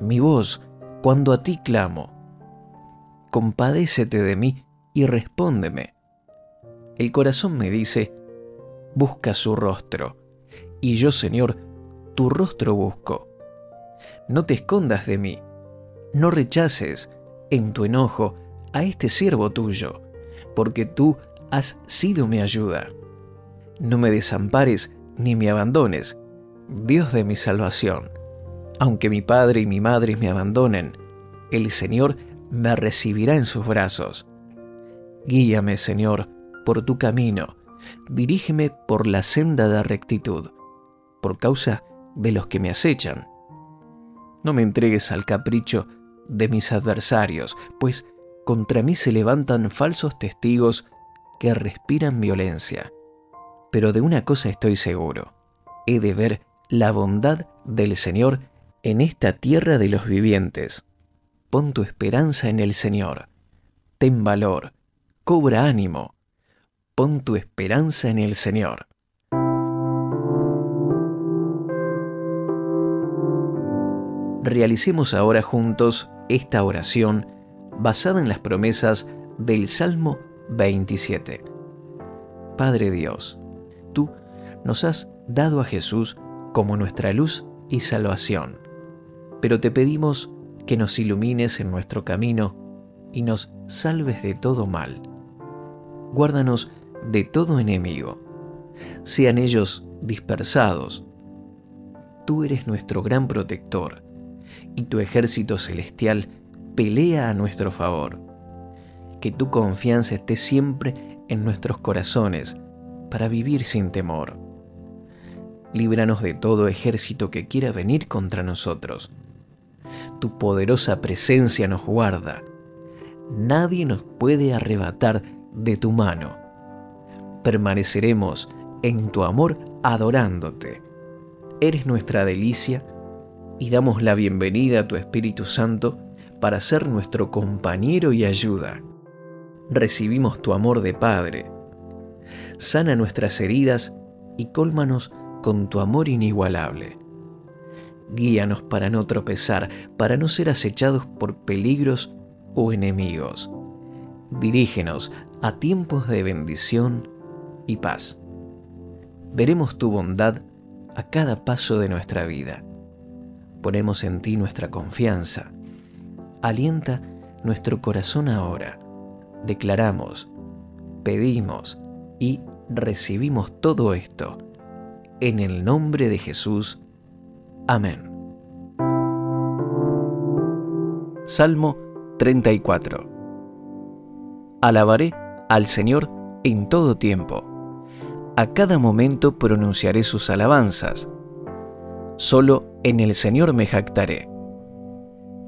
mi voz cuando a ti clamo. Compadécete de mí y respóndeme. El corazón me dice, busca su rostro, y yo, Señor, tu rostro busco. No te escondas de mí, no rechaces en tu enojo a este siervo tuyo, porque tú has sido mi ayuda. No me desampares ni me abandones, Dios de mi salvación. Aunque mi padre y mi madre me abandonen, el Señor me recibirá en sus brazos. Guíame, Señor, por tu camino, dirígeme por la senda de rectitud, por causa de los que me acechan. No me entregues al capricho de mis adversarios, pues contra mí se levantan falsos testigos que respiran violencia. Pero de una cosa estoy seguro, he de ver la bondad del Señor en esta tierra de los vivientes. Pon tu esperanza en el Señor. Ten valor, cobra ánimo. Pon tu esperanza en el Señor. Realicemos ahora juntos esta oración basada en las promesas del Salmo 27. Padre Dios, tú nos has dado a Jesús como nuestra luz y salvación, pero te pedimos que nos ilumines en nuestro camino y nos salves de todo mal. Guárdanos de todo enemigo, sean ellos dispersados. Tú eres nuestro gran protector, y tu ejército celestial pelea a nuestro favor que tu confianza esté siempre en nuestros corazones para vivir sin temor. Líbranos de todo ejército que quiera venir contra nosotros. Tu poderosa presencia nos guarda. Nadie nos puede arrebatar de tu mano. Permaneceremos en tu amor adorándote. Eres nuestra delicia y damos la bienvenida a tu Espíritu Santo para ser nuestro compañero y ayuda recibimos tu amor de Padre. Sana nuestras heridas y cólmanos con tu amor inigualable. Guíanos para no tropezar, para no ser acechados por peligros o enemigos. Dirígenos a tiempos de bendición y paz. Veremos tu bondad a cada paso de nuestra vida. Ponemos en ti nuestra confianza. Alienta nuestro corazón ahora declaramos, pedimos y recibimos todo esto. En el nombre de Jesús. Amén. Salmo 34 Alabaré al Señor en todo tiempo. A cada momento pronunciaré sus alabanzas. Solo en el Señor me jactaré.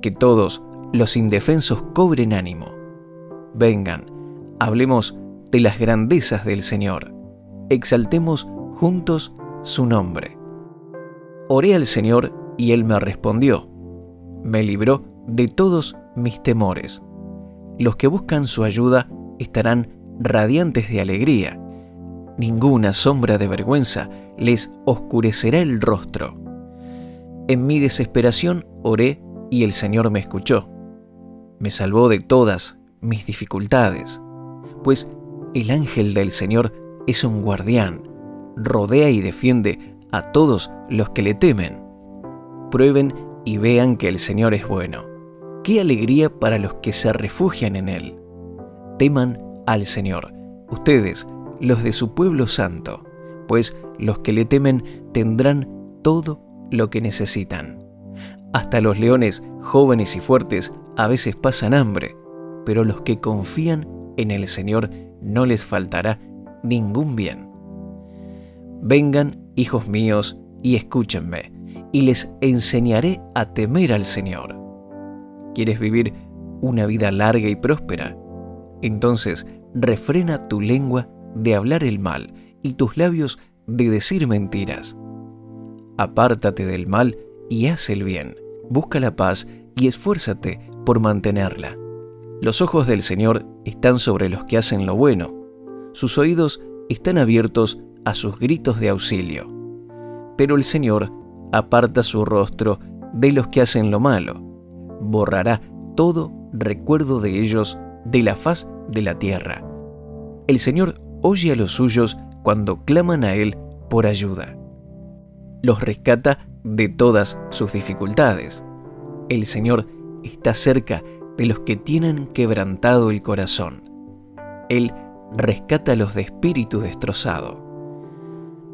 Que todos los indefensos cobren ánimo Vengan, hablemos de las grandezas del Señor. Exaltemos juntos su nombre. Oré al Señor y Él me respondió. Me libró de todos mis temores. Los que buscan su ayuda estarán radiantes de alegría. Ninguna sombra de vergüenza les oscurecerá el rostro. En mi desesperación oré y el Señor me escuchó. Me salvó de todas mis dificultades, pues el ángel del Señor es un guardián, rodea y defiende a todos los que le temen. Prueben y vean que el Señor es bueno. Qué alegría para los que se refugian en Él. Teman al Señor, ustedes, los de su pueblo santo, pues los que le temen tendrán todo lo que necesitan. Hasta los leones jóvenes y fuertes a veces pasan hambre, pero los que confían en el Señor no les faltará ningún bien. Vengan, hijos míos, y escúchenme, y les enseñaré a temer al Señor. ¿Quieres vivir una vida larga y próspera? Entonces refrena tu lengua de hablar el mal y tus labios de decir mentiras. Apártate del mal y haz el bien. Busca la paz y esfuérzate por mantenerla. Los ojos del Señor están sobre los que hacen lo bueno. Sus oídos están abiertos a sus gritos de auxilio. Pero el Señor aparta su rostro de los que hacen lo malo. Borrará todo recuerdo de ellos de la faz de la tierra. El Señor oye a los suyos cuando claman a Él por ayuda. Los rescata de todas sus dificultades. El Señor está cerca de los que tienen quebrantado el corazón. Él rescata a los de espíritu destrozado.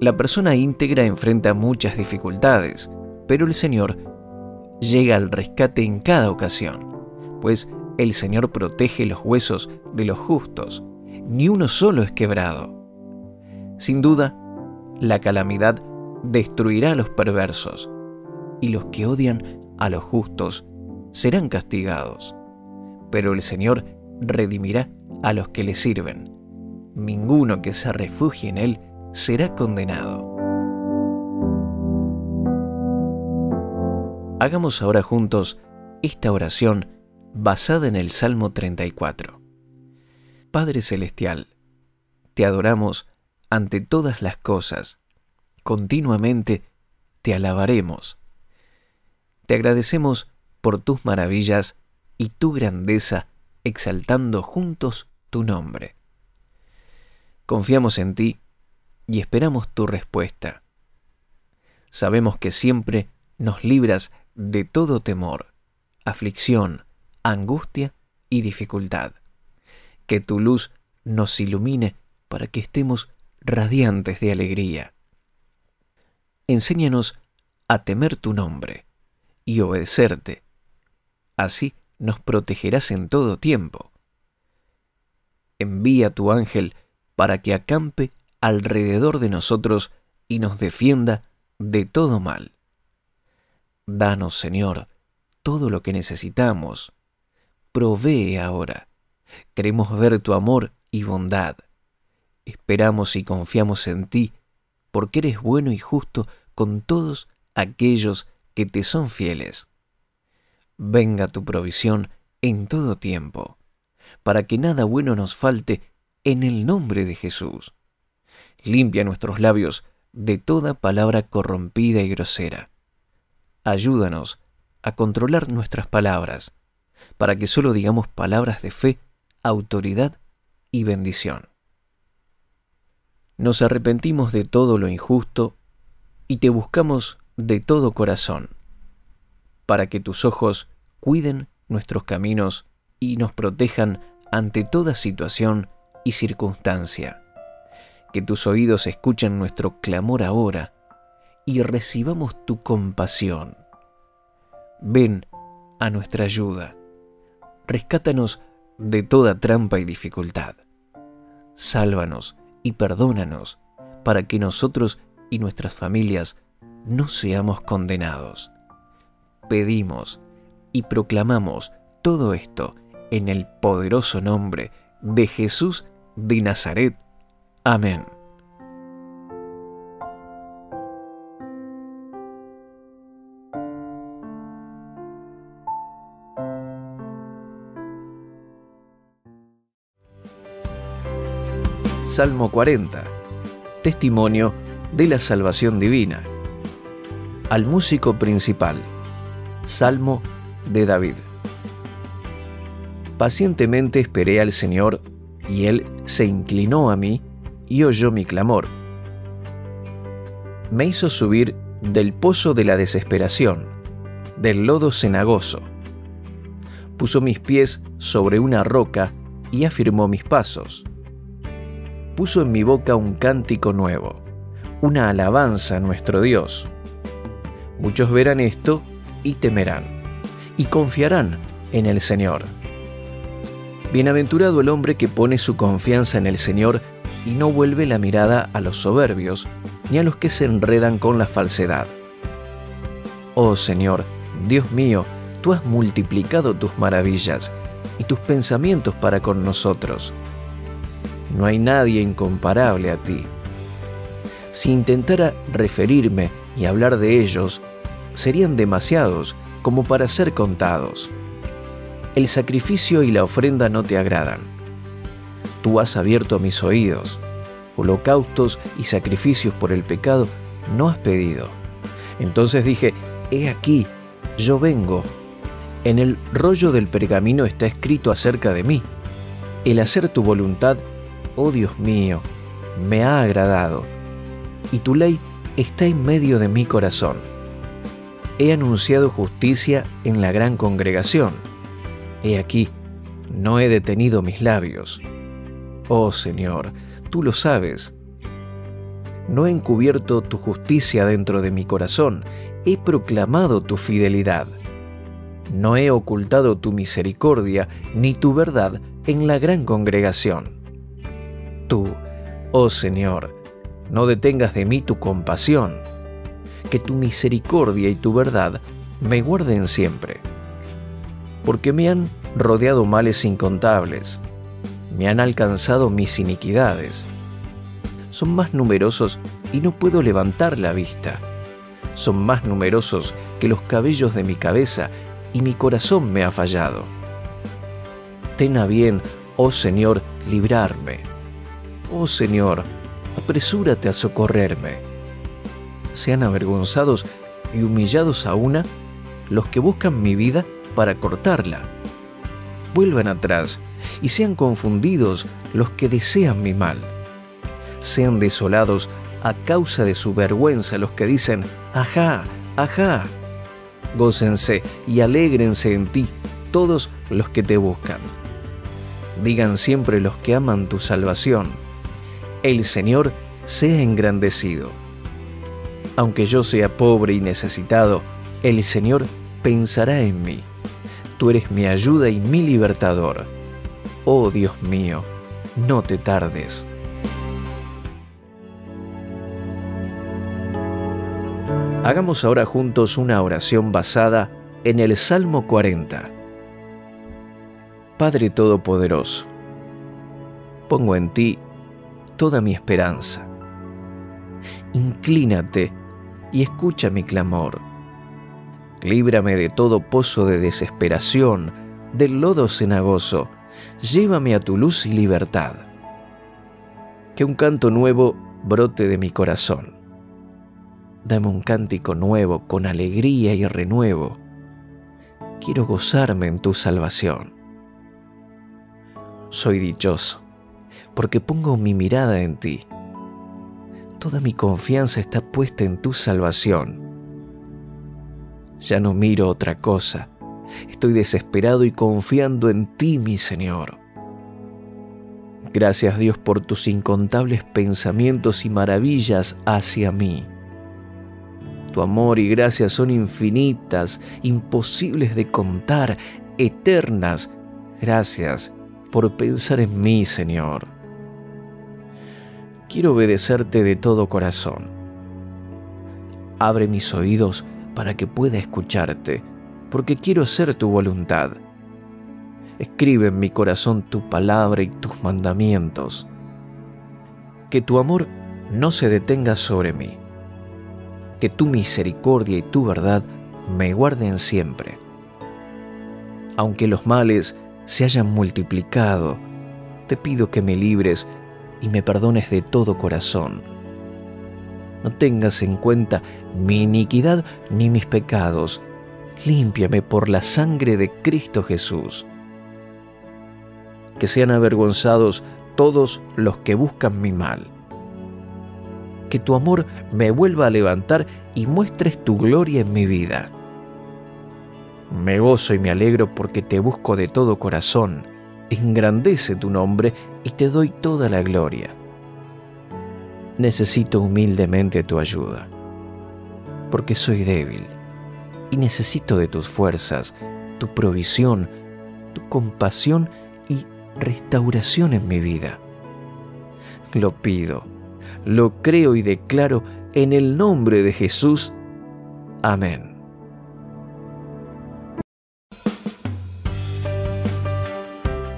La persona íntegra enfrenta muchas dificultades, pero el Señor llega al rescate en cada ocasión, pues el Señor protege los huesos de los justos, ni uno solo es quebrado. Sin duda, la calamidad destruirá a los perversos, y los que odian a los justos serán castigados. Pero el Señor redimirá a los que le sirven. Ninguno que se refugie en Él será condenado. Hagamos ahora juntos esta oración basada en el Salmo 34. Padre Celestial, te adoramos ante todas las cosas, continuamente te alabaremos. Te agradecemos por tus maravillas y tu grandeza, exaltando juntos tu nombre. Confiamos en ti y esperamos tu respuesta. Sabemos que siempre nos libras de todo temor, aflicción, angustia y dificultad. Que tu luz nos ilumine para que estemos radiantes de alegría. Enséñanos a temer tu nombre y obedecerte. Así nos protegerás en todo tiempo. Envía tu ángel para que acampe alrededor de nosotros y nos defienda de todo mal. Danos, Señor, todo lo que necesitamos provee ahora. Queremos ver tu amor y bondad. Esperamos y confiamos en ti, porque eres bueno y justo con todos aquellos que te son fieles. Venga tu provisión en todo tiempo, para que nada bueno nos falte en el nombre de Jesús. Limpia nuestros labios de toda palabra corrompida y grosera. Ayúdanos a controlar nuestras palabras para que solo digamos palabras de fe, autoridad y bendición. Nos arrepentimos de todo lo injusto y te buscamos de todo corazón, para que tus ojos cuiden nuestros caminos y nos protejan ante toda situación y circunstancia. Que tus oídos escuchen nuestro clamor ahora y recibamos tu compasión. Ven a nuestra ayuda rescátanos de toda trampa y dificultad. Sálvanos y perdónanos para que nosotros y nuestras familias no seamos condenados. Pedimos y proclamamos todo esto en el poderoso nombre de Jesús de Nazaret. Amén. Salmo 40. Testimonio de la salvación divina. Al músico principal. Salmo de David. Pacientemente esperé al Señor, y Él se inclinó a mí y oyó mi clamor. me hizo subir del pozo de la desesperación, del lodo cenagoso. Puso mis pies sobre una roca y afirmó mis pasos. Puso en mi boca un cántico nuevo, una alabanza a nuestro Dios. Muchos verán esto y temerán, y confiarán en el Señor. Bienaventurado el hombre que pone su confianza en el Señor y no vuelve la mirada a los soberbios ni a los que se enredan con la falsedad. Oh Señor, Dios mío, tú has multiplicado tus maravillas y tus pensamientos para con nosotros. No hay nadie incomparable a ti. Si intentara referirme y hablar de ellos, serían demasiados como para ser contados. El sacrificio y la ofrenda no te agradan. Tú has abierto mis oídos holocaustos y sacrificios por el pecado no has pedido. Entonces dije, he aquí, yo vengo. En el rollo del pergamino está escrito acerca de mí. El hacer tu voluntad, oh Dios mío, me ha agradado, y tu ley está en medio de mi corazón. He anunciado justicia en la gran congregación. He aquí, no he detenido mis labios. Oh Señor, tú lo sabes. No he encubierto tu justicia dentro de mi corazón, he proclamado tu fidelidad. No he ocultado tu misericordia ni tu verdad en la gran congregación. Tú, oh Señor, no detengas de mí tu compasión, que tu misericordia y tu verdad me guarden siempre, porque me han rodeado males incontables me han alcanzado mis iniquidades. Son más numerosos y no puedo levantar la vista. Son más numerosos que los cabellos de mi cabeza y mi corazón me ha fallado. Ten a bien, oh Señor, librarme. Oh Señor, apresúrate a socorrerme. Sean avergonzados y humillados a una los que buscan mi vida para cortarla. Vuelvan atrás y sean confundidos los que desean mi mal. Sean desolados a causa de su vergüenza los que dicen, ajá, ajá. Gócense y alégrense en ti todos los que te buscan. Digan siempre los que aman tu salvación, el Señor sea engrandecido. Aunque yo sea pobre y necesitado, el Señor pensará en mí. Tú eres mi ayuda y mi libertador Oh Dios mío, no te tardes. Hagamos ahora juntos una oración basada en el Salmo 40. Padre Todopoderoso, pongo en ti toda mi esperanza. Inclínate y escucha mi clamor. Líbrame de todo pozo de desesperación, del lodo cenagoso llévame a tu luz y libertad. Que un canto nuevo brote de mi corazón. Dame un cántico nuevo con alegría y renuevo. Quiero gozarme en tu salvación. Soy dichoso porque pongo mi mirada en ti. Toda mi confianza está puesta en tu salvación. Ya no miro otra cosa Estoy desesperado y confiando en ti, mi Señor. Gracias Dios por tus incontables pensamientos y maravillas hacia mí. Tu amor y gracia son infinitas, imposibles de contar, eternas. Gracias por pensar en mí, Señor. Quiero obedecerte de todo corazón. Abre mis oídos para que pueda escucharte porque quiero hacer tu voluntad. Escribe en mi corazón tu palabra y tus mandamientos. Que tu amor no se detenga sobre mí. Que tu misericordia y tu verdad me guarden siempre. Aunque los males se hayan multiplicado, te pido que me libres y me perdones de todo corazón. No tengas en cuenta mi iniquidad ni mis pecados, límpiame por la sangre de Cristo Jesús. Que sean avergonzados todos los que buscan mi mal. que tu amor me vuelva a levantar y muestres tu gloria en mi vida. Me gozo y me alegro porque te busco de todo corazón, engrandece tu nombre y te doy toda la gloria. Necesito humildemente tu ayuda, porque soy débil y necesito de tus fuerzas, tu provisión, tu compasión y restauración en mi vida. Lo pido, lo creo y declaro en el nombre de Jesús. Amén.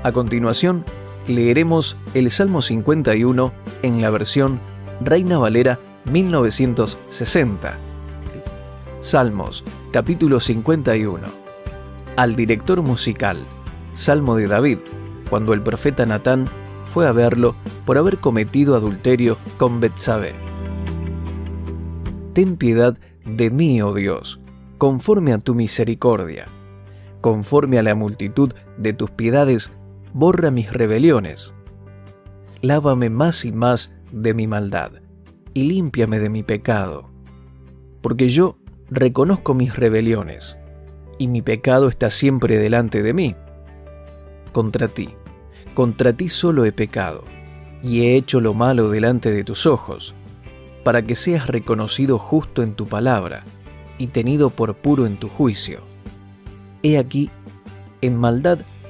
A continuación, leeremos el Salmo 51 en la versión Reina Valera 1960. Salmos, capítulo 51. Al director musical, Salmo de David, cuando el profeta Natán fue a verlo por haber cometido adulterio con Betsabé. Ten piedad de mí, oh Dios, conforme a tu misericordia. Conforme a la multitud de tus piedades, borra mis rebeliones. Lávame más y más de mi maldad, y límpiame de mi pecado. Porque yo reconozco mis rebeliones, y mi pecado está siempre delante de mí. Contra ti, contra ti solo he pecado, y he hecho lo malo delante de tus ojos, para que seas reconocido justo en tu palabra, y tenido por puro en tu juicio. He aquí, en maldad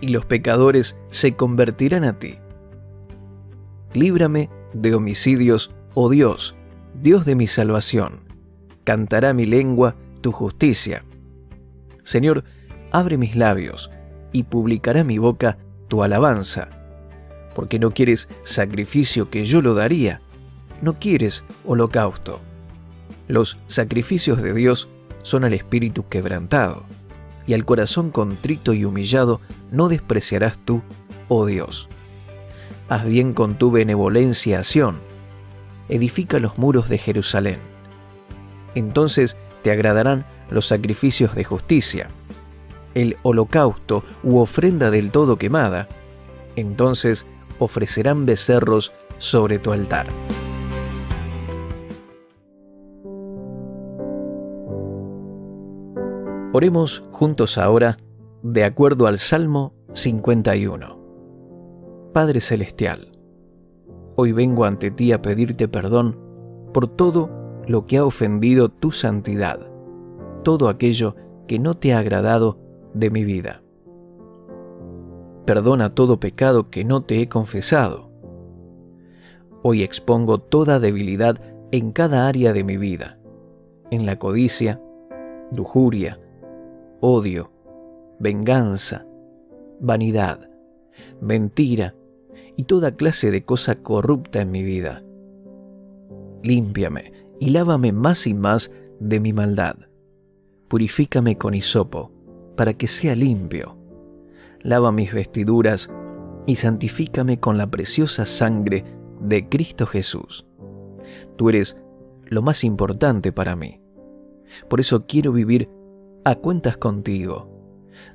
y los pecadores se convertirán a ti. Líbrame de homicidios, oh Dios, Dios de mi salvación. Cantará mi lengua tu justicia. Señor, abre mis labios, y publicará mi boca tu alabanza. Porque no quieres sacrificio que yo lo daría, no quieres holocausto. Los sacrificios de Dios son al espíritu quebrantado y al corazón contrito y humillado no despreciarás tú, oh Dios. Haz bien con tu benevolencia a Sión, edifica los muros de Jerusalén. Entonces te agradarán los sacrificios de justicia, el holocausto u ofrenda del todo quemada, entonces ofrecerán becerros sobre tu altar. Oremos juntos ahora de acuerdo al Salmo 51. Padre Celestial, hoy vengo ante ti a pedirte perdón por todo lo que ha ofendido tu santidad, todo aquello que no te ha agradado de mi vida. Perdona todo pecado que no te he confesado. Hoy expongo toda debilidad en cada área de mi vida, en la codicia, lujuria, odio, venganza, vanidad, mentira y toda clase de cosa corrupta en mi vida. Límpiame y lávame más y más de mi maldad. Purifícame con hisopo, para que sea limpio. Lava mis vestiduras y santifícame con la preciosa sangre de Cristo Jesús. Tú eres lo más importante para mí. Por eso quiero vivir a cuentas contigo,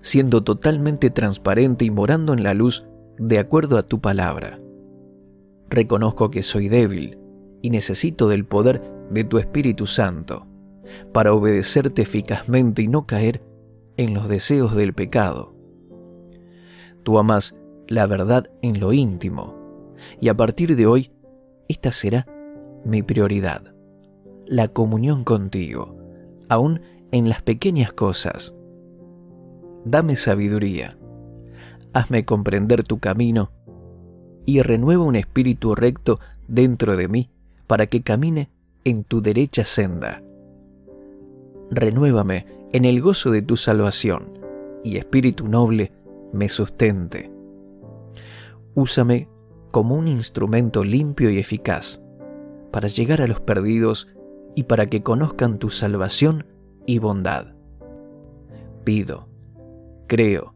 siendo totalmente transparente y morando en la luz de acuerdo a tu palabra. Reconozco que soy débil y necesito del poder de tu Espíritu Santo para obedecerte eficazmente y no caer en los deseos del pecado. Tú amas la verdad en lo íntimo y a partir de hoy esta será mi prioridad, la comunión contigo aún en las pequeñas cosas. Dame sabiduría, hazme comprender tu camino y renueva un espíritu recto dentro de mí para que camine en tu derecha senda. Renuévame en el gozo de tu salvación y espíritu noble me sustente. Úsame como un instrumento limpio y eficaz para llegar a los perdidos y para que conozcan tu salvación y bondad. Pido, creo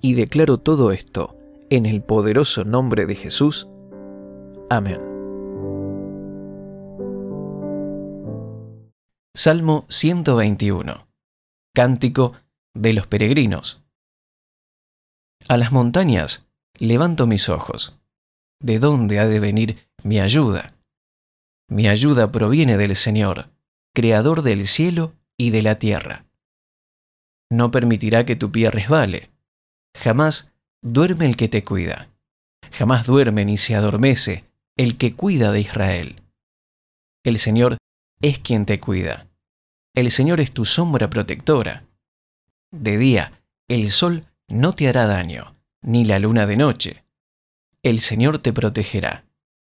y declaro todo esto en el poderoso nombre de Jesús. Amén. Salmo 121. Cántico de los peregrinos. A las montañas levanto mis ojos. ¿De dónde ha de venir mi ayuda? Mi ayuda proviene del Señor, Creador del cielo y de la tierra. No permitirá que tu pie resbale. Jamás duerme el que te cuida. Jamás duerme ni se adormece el que cuida de Israel. El Señor es quien te cuida. El Señor es tu sombra protectora. De día, el sol no te hará daño, ni la luna de noche. El Señor te protegerá.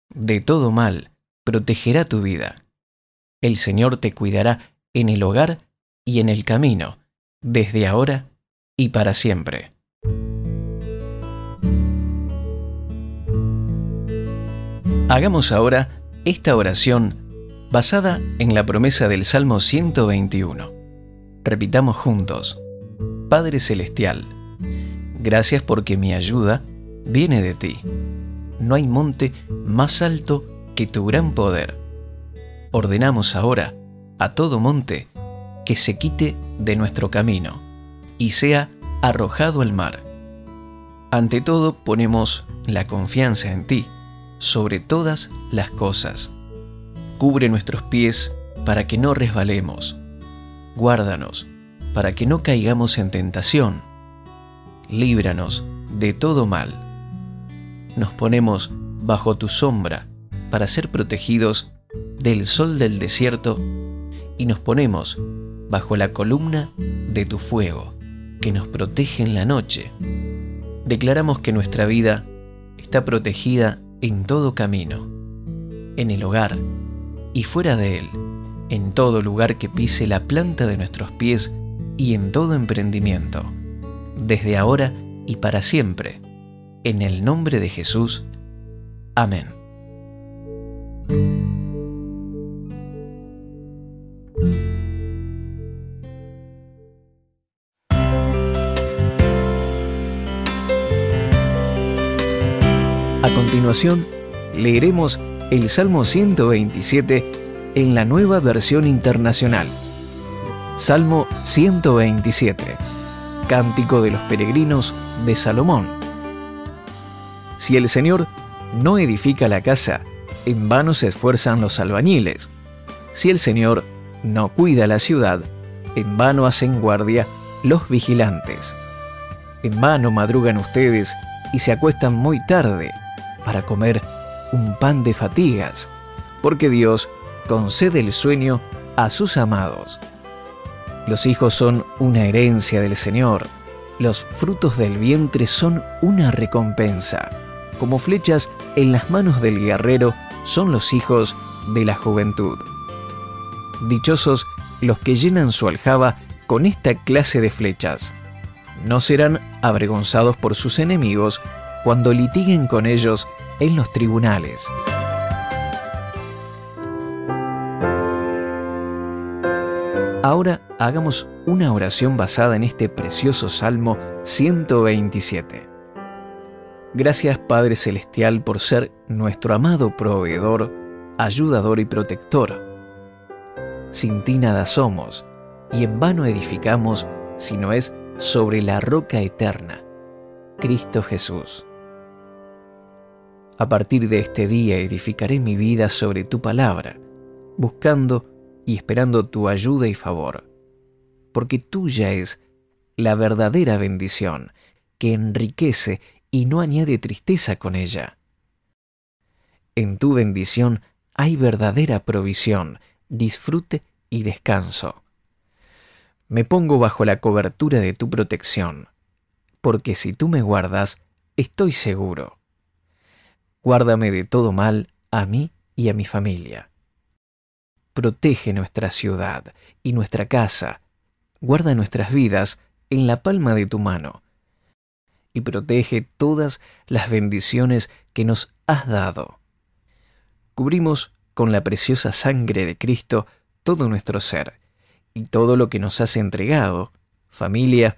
De todo mal, protegerá tu vida. El Señor te cuidará en el hogar y en el camino, desde ahora y para siempre. Hagamos ahora esta oración basada en la promesa del Salmo 121. Repitamos juntos. Padre Celestial, gracias porque mi ayuda viene de ti. No hay monte más alto que tu gran poder. Ordenamos ahora a todo monte que se quite de nuestro camino y sea arrojado al mar. Ante todo ponemos la confianza en ti sobre todas las cosas. Cubre nuestros pies para que no resbalemos. Guárdanos para que no caigamos en tentación. Líbranos de todo mal. Nos ponemos bajo tu sombra para ser protegidos del sol del desierto y nos ponemos bajo la columna de tu fuego que nos protege en la noche. Declaramos que nuestra vida está protegida en todo camino, en el hogar y fuera de él, en todo lugar que pise la planta de nuestros pies y en todo emprendimiento, desde ahora y para siempre. En el nombre de Jesús. Amén. A continuación, leeremos el Salmo 127 en la nueva versión internacional. Salmo 127. Cántico de los peregrinos de Salomón. Si el Señor no edifica la casa, en vano se esfuerzan los albañiles. Si el Señor no cuida la ciudad, en vano hacen guardia los vigilantes. En vano madrugan ustedes y se acuestan muy tarde para comer un pan de fatigas, porque Dios concede el sueño a sus amados. Los hijos son una herencia del Señor. Los frutos del vientre son una recompensa. Como flechas en las manos del guerrero son los hijos de la juventud. Dichosos los que llenan su aljaba con esta clase de flechas. No serán avergonzados por sus enemigos cuando litiguen con ellos en los tribunales. Ahora hagamos una oración basada en este precioso Salmo 127. Gracias Padre Celestial por ser nuestro amado proveedor, ayudador y protector. Sin ti nada somos, y en vano edificamos si no es sobre la roca eterna, Cristo Jesús. A partir de este día edificaré mi vida sobre tu palabra, buscando y esperando tu ayuda y favor, porque tuya es la verdadera bendición que enriquece y no añade tristeza con ella. En tu bendición hay verdadera provisión, disfrute y descanso. Me pongo bajo la cobertura de tu protección, porque si tú me guardas, estoy seguro. Guárdame de todo mal a mí y a mi familia. Protege nuestra ciudad y nuestra casa. Guarda nuestras vidas en la palma de tu mano. Y protege todas las bendiciones que nos has dado. Cubrimos con la preciosa sangre de Cristo todo nuestro ser y todo lo que nos has entregado, familia,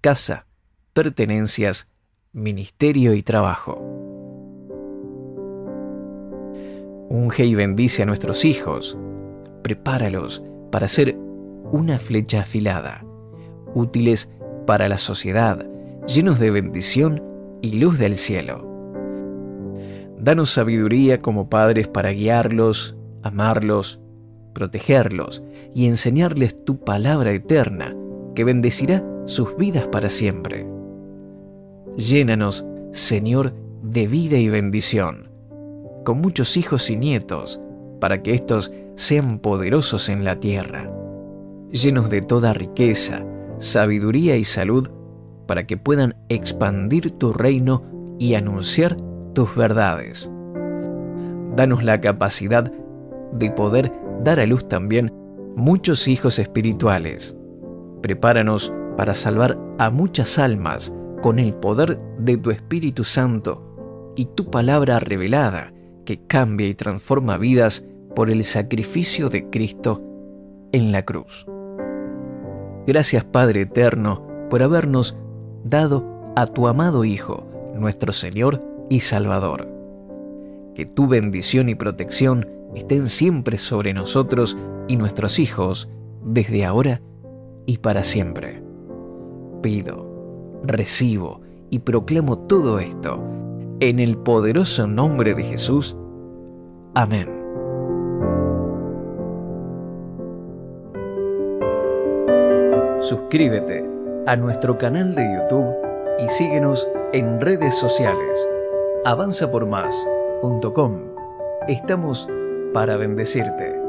casa, pertenencias, ministerio y trabajo. Unge y bendice a nuestros hijos, prepáralos para ser una flecha afilada, útiles para la sociedad, llenos de bendición y luz del cielo. Danos sabiduría como padres para guiarlos, amarlos, protegerlos y enseñarles tu palabra eterna que bendecirá sus vidas para siempre. Llénanos, Señor, de vida y bendición, con muchos hijos y nietos, para que éstos sean poderosos en la tierra, llenos de toda riqueza, sabiduría y salud, para que puedan expandir tu reino y anunciar tus verdades. Danos la capacidad de poder dar a luz también muchos hijos espirituales. Prepáranos para salvar a muchas almas con el poder de tu Espíritu Santo y tu palabra revelada que cambia y transforma vidas por el sacrificio de Cristo en la cruz. Gracias Padre Eterno por habernos dado a tu amado Hijo, nuestro Señor y Salvador. Que tu bendición y protección estén siempre sobre nosotros y nuestros hijos, desde ahora y para siempre. Pido, recibo y proclamo todo esto en el poderoso nombre de Jesús. Amén. Suscríbete a nuestro canal de YouTube y síguenos en redes sociales. avanzapormás.com. Estamos para bendecirte.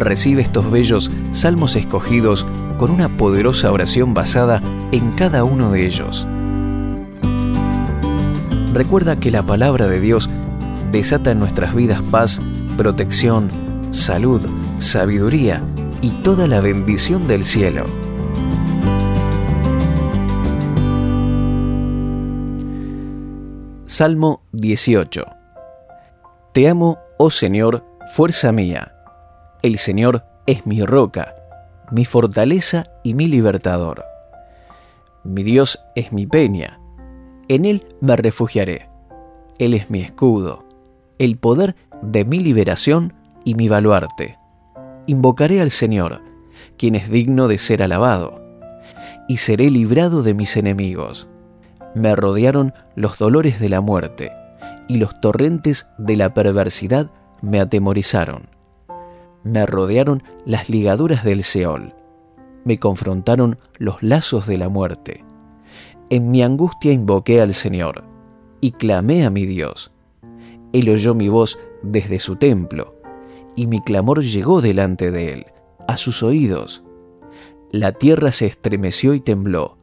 Recibe estos bellos salmos escogidos con una poderosa oración basada en cada uno de ellos. Recuerda que la palabra de Dios desata en nuestras vidas paz, protección, salud, sabiduría y toda la bendición del cielo. Salmo 18 Te amo, oh Señor, fuerza mía. El Señor es mi roca, mi fortaleza y mi libertador. Mi Dios es mi peña, en Él me refugiaré. Él es mi escudo, el poder de mi liberación y mi baluarte invocaré al Señor, quien es digno de ser alabado, y seré librado de mis enemigos. Me rodearon los dolores de la muerte, y los torrentes de la perversidad me atemorizaron. Me rodearon las ligaduras del Seol, me confrontaron los lazos de la muerte. En mi angustia invoqué al Señor, y clamé a mi Dios. Él oyó mi voz desde su templo y mi clamor llegó delante de él, a sus oídos. La tierra se estremeció y tembló.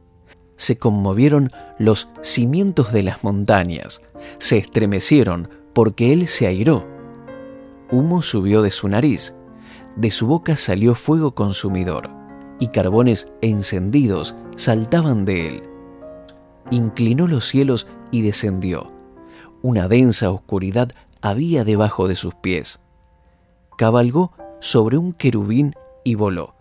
Se conmovieron los cimientos de las montañas, se estremecieron porque él se airó. Humo subió de su nariz, de su boca salió fuego consumidor, y carbones encendidos saltaban de él. Inclinó los cielos y descendió. Una densa oscuridad había debajo de sus pies cabalgó sobre un querubín y voló.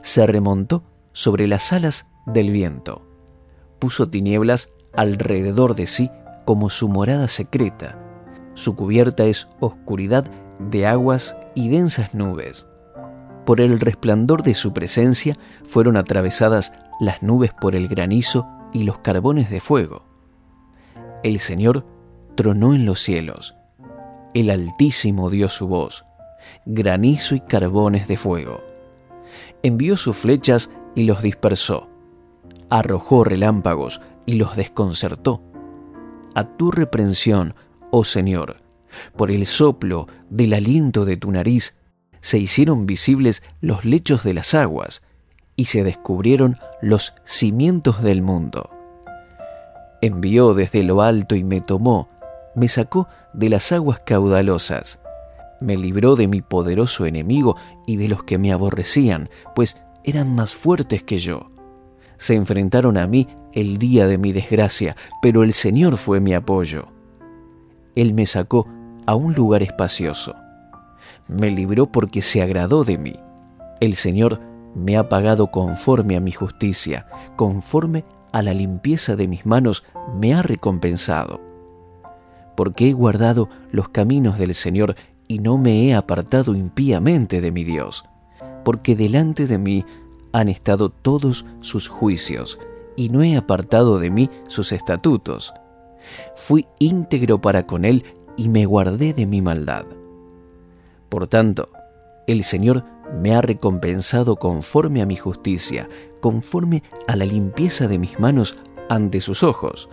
Se remontó sobre las alas del viento. Puso tinieblas alrededor de sí como su morada secreta. Su cubierta es oscuridad de aguas y densas nubes. Por el resplandor de su presencia fueron atravesadas las nubes por el granizo y los carbones de fuego. El Señor tronó en los cielos. El Altísimo dio su voz granizo y carbones de fuego. Envió sus flechas y los dispersó. Arrojó relámpagos y los desconcertó. A tu reprensión, oh Señor, por el soplo del aliento de tu nariz, se hicieron visibles los lechos de las aguas y se descubrieron los cimientos del mundo. Envió desde lo alto y me tomó, me sacó de las aguas caudalosas, me libró de mi poderoso enemigo y de los que me aborrecían, pues eran más fuertes que yo. Se enfrentaron a mí el día de mi desgracia, pero el Señor fue mi apoyo. Él me sacó a un lugar espacioso. Me libró porque se agradó de mí. El Señor me ha pagado conforme a mi justicia, conforme a la limpieza de mis manos me ha recompensado. Porque he guardado los caminos del Señor y no me he apartado impíamente de mi Dios, porque delante de mí han estado todos sus juicios, y no he apartado de mí sus estatutos. Fui íntegro para con él y me guardé de mi maldad. Por tanto, el Señor me ha recompensado conforme a mi justicia, conforme a la limpieza de mis manos ante sus ojos.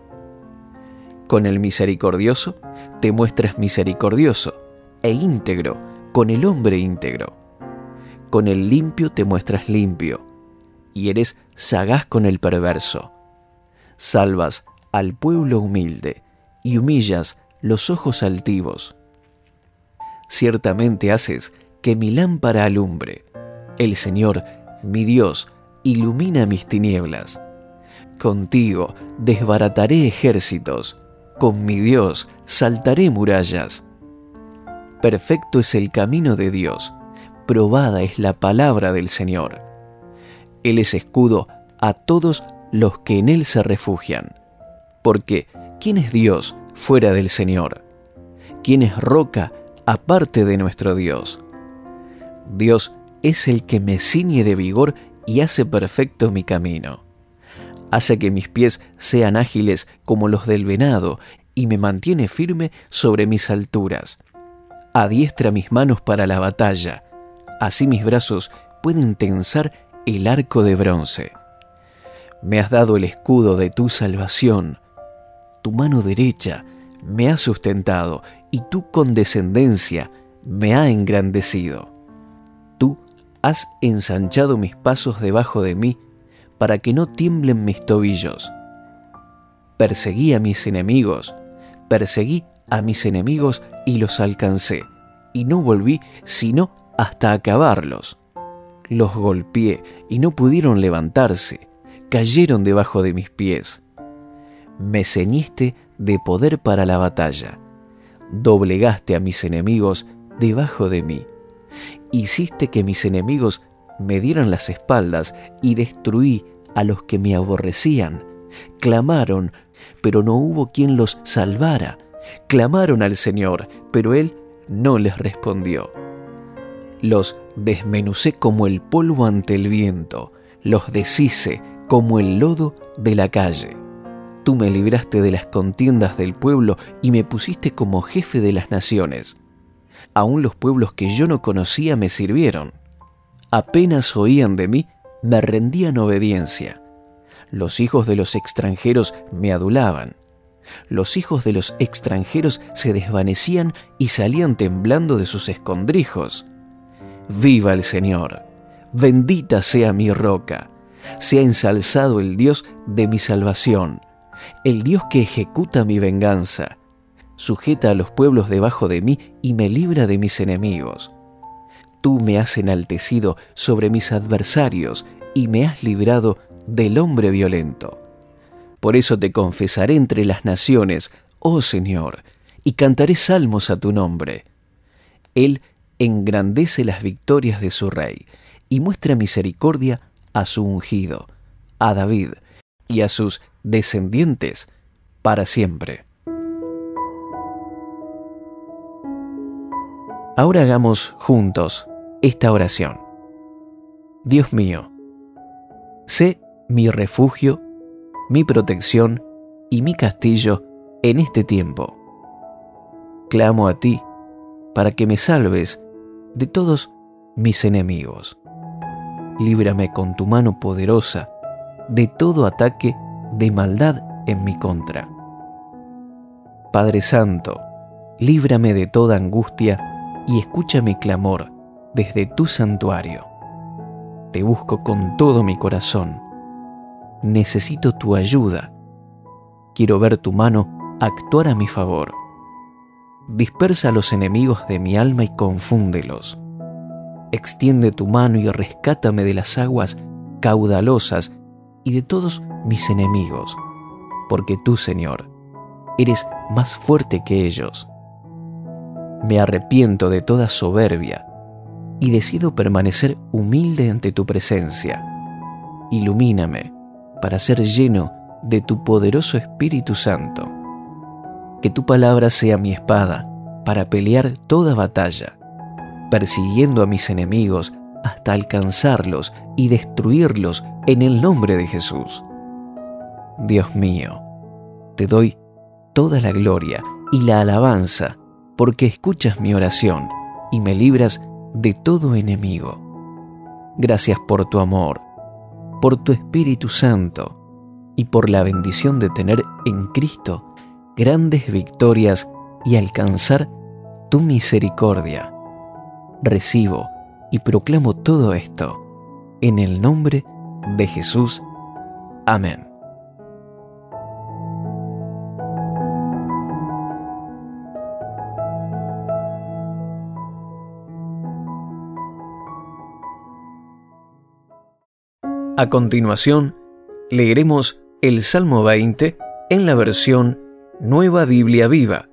Con el misericordioso te muestras misericordioso e íntegro con el hombre íntegro. Con el limpio te muestras limpio, y eres sagaz con el perverso. Salvas al pueblo humilde y humillas los ojos altivos. Ciertamente haces que mi lámpara alumbre. El Señor, mi Dios, ilumina mis tinieblas. Contigo desbarataré ejércitos, con mi Dios saltaré murallas. Perfecto es el camino de Dios, probada es la palabra del Señor. Él es escudo a todos los que en Él se refugian. Porque, ¿quién es Dios fuera del Señor? ¿Quién es roca aparte de nuestro Dios? Dios es el que me ciñe de vigor y hace perfecto mi camino. Hace que mis pies sean ágiles como los del venado y me mantiene firme sobre mis alturas adiestra mis manos para la batalla, así mis brazos pueden tensar el arco de bronce. Me has dado el escudo de tu salvación, tu mano derecha me ha sustentado y tu condescendencia me ha engrandecido. Tú has ensanchado mis pasos debajo de mí para que no tiemblen mis tobillos. Perseguí a mis enemigos, perseguí a mis enemigos y los alcancé, y no volví sino hasta acabarlos. Los golpeé y no pudieron levantarse, cayeron debajo de mis pies. Me ceñiste de poder para la batalla, doblegaste a mis enemigos debajo de mí, hiciste que mis enemigos me dieran las espaldas y destruí a los que me aborrecían. Clamaron, pero no hubo quien los salvara Clamaron al Señor, pero Él no les respondió. Los desmenucé como el polvo ante el viento, los deshice como el lodo de la calle. Tú me libraste de las contiendas del pueblo y me pusiste como jefe de las naciones. Aún los pueblos que yo no conocía me sirvieron. Apenas oían de mí, me rendían obediencia. Los hijos de los extranjeros me adulaban los hijos de los extranjeros se desvanecían y salían temblando de sus escondrijos. Viva el Señor, bendita sea mi roca, sea ensalzado el Dios de mi salvación, el Dios que ejecuta mi venganza, sujeta a los pueblos debajo de mí y me libra de mis enemigos. Tú me has enaltecido sobre mis adversarios y me has librado del hombre violento. Por eso te confesaré entre las naciones, oh Señor, y cantaré salmos a tu nombre. Él engrandece las victorias de su rey y muestra misericordia a su ungido, a David y a sus descendientes para siempre. Ahora hagamos juntos esta oración. Dios mío, sé mi refugio mi protección y mi castillo en este tiempo. Clamo a ti para que me salves de todos mis enemigos. Líbrame con tu mano poderosa de todo ataque de maldad en mi contra. Padre Santo, líbrame de toda angustia y escucha mi clamor desde tu santuario. Te busco con todo mi corazón. Necesito tu ayuda. Quiero ver tu mano actuar a mi favor. Dispersa a los enemigos de mi alma y confúndelos. Extiende tu mano y rescátame de las aguas caudalosas y de todos mis enemigos, porque tú, Señor, eres más fuerte que ellos. Me arrepiento de toda soberbia y decido permanecer humilde ante tu presencia. Ilumíname para ser lleno de tu poderoso Espíritu Santo. Que tu palabra sea mi espada para pelear toda batalla, persiguiendo a mis enemigos hasta alcanzarlos y destruirlos en el nombre de Jesús. Dios mío, te doy toda la gloria y la alabanza porque escuchas mi oración y me libras de todo enemigo. Gracias por tu amor, por tu Espíritu Santo y por la bendición de tener en Cristo grandes victorias y alcanzar tu misericordia. Recibo y proclamo todo esto en el nombre de Jesús. Amén. A continuación, leeremos el Salmo 20 en la versión Nueva Biblia Viva.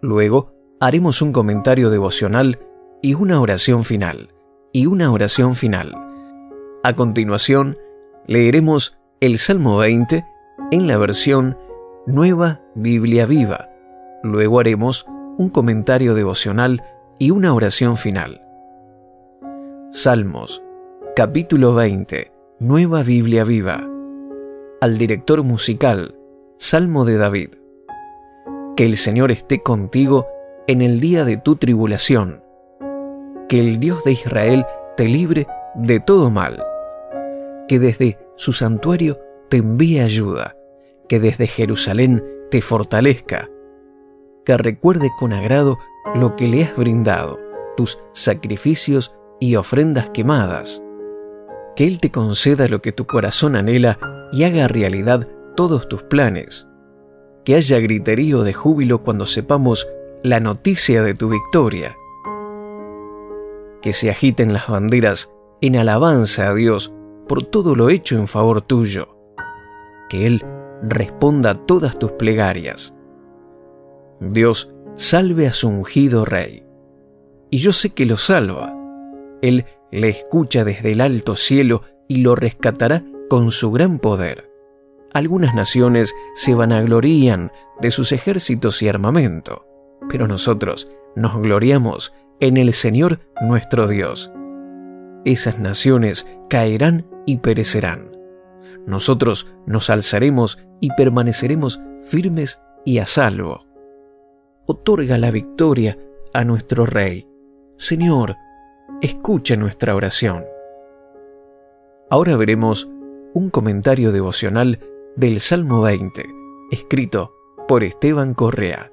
Luego haremos un comentario devocional y una oración final. Y una oración final. A continuación, leeremos el Salmo 20 en la versión Nueva Biblia Viva. Luego haremos un comentario devocional y una oración final. Salmos, capítulo 20 Nueva Biblia Viva. Al director musical, Salmo de David. Que el Señor esté contigo en el día de tu tribulación. Que el Dios de Israel te libre de todo mal. Que desde su santuario te envíe ayuda. Que desde Jerusalén te fortalezca. Que recuerde con agrado lo que le has brindado, tus sacrificios y ofrendas quemadas que Él te conceda lo que tu corazón anhela y haga realidad todos tus planes. Que haya griterío de júbilo cuando sepamos la noticia de tu victoria. Que se agiten las banderas en alabanza a Dios por todo lo hecho en favor tuyo. Que Él responda a todas tus plegarias. Dios salve a su ungido rey. Y yo sé que lo salva. Él le escucha desde el alto cielo y lo rescatará con su gran poder. Algunas naciones se vanaglorían de sus ejércitos y armamento, pero nosotros nos gloriamos en el Señor nuestro Dios. Esas naciones caerán y perecerán. Nosotros nos alzaremos y permaneceremos firmes y a salvo. Otorga la victoria a nuestro Rey. Señor, escuche nuestra oración. Ahora veremos un comentario devocional del Salmo 20, escrito por Esteban Correa.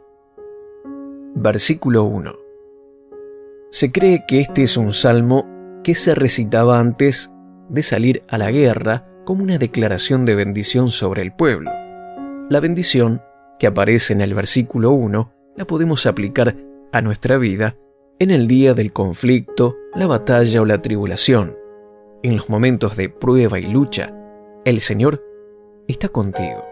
Versículo 1. Se cree que este es un salmo que se recitaba antes de salir a la guerra como una declaración de bendición sobre el pueblo. La bendición que aparece en el versículo 1 la podemos aplicar a nuestra vida en el día del conflicto, la batalla o la tribulación, en los momentos de prueba y lucha, el Señor está contigo.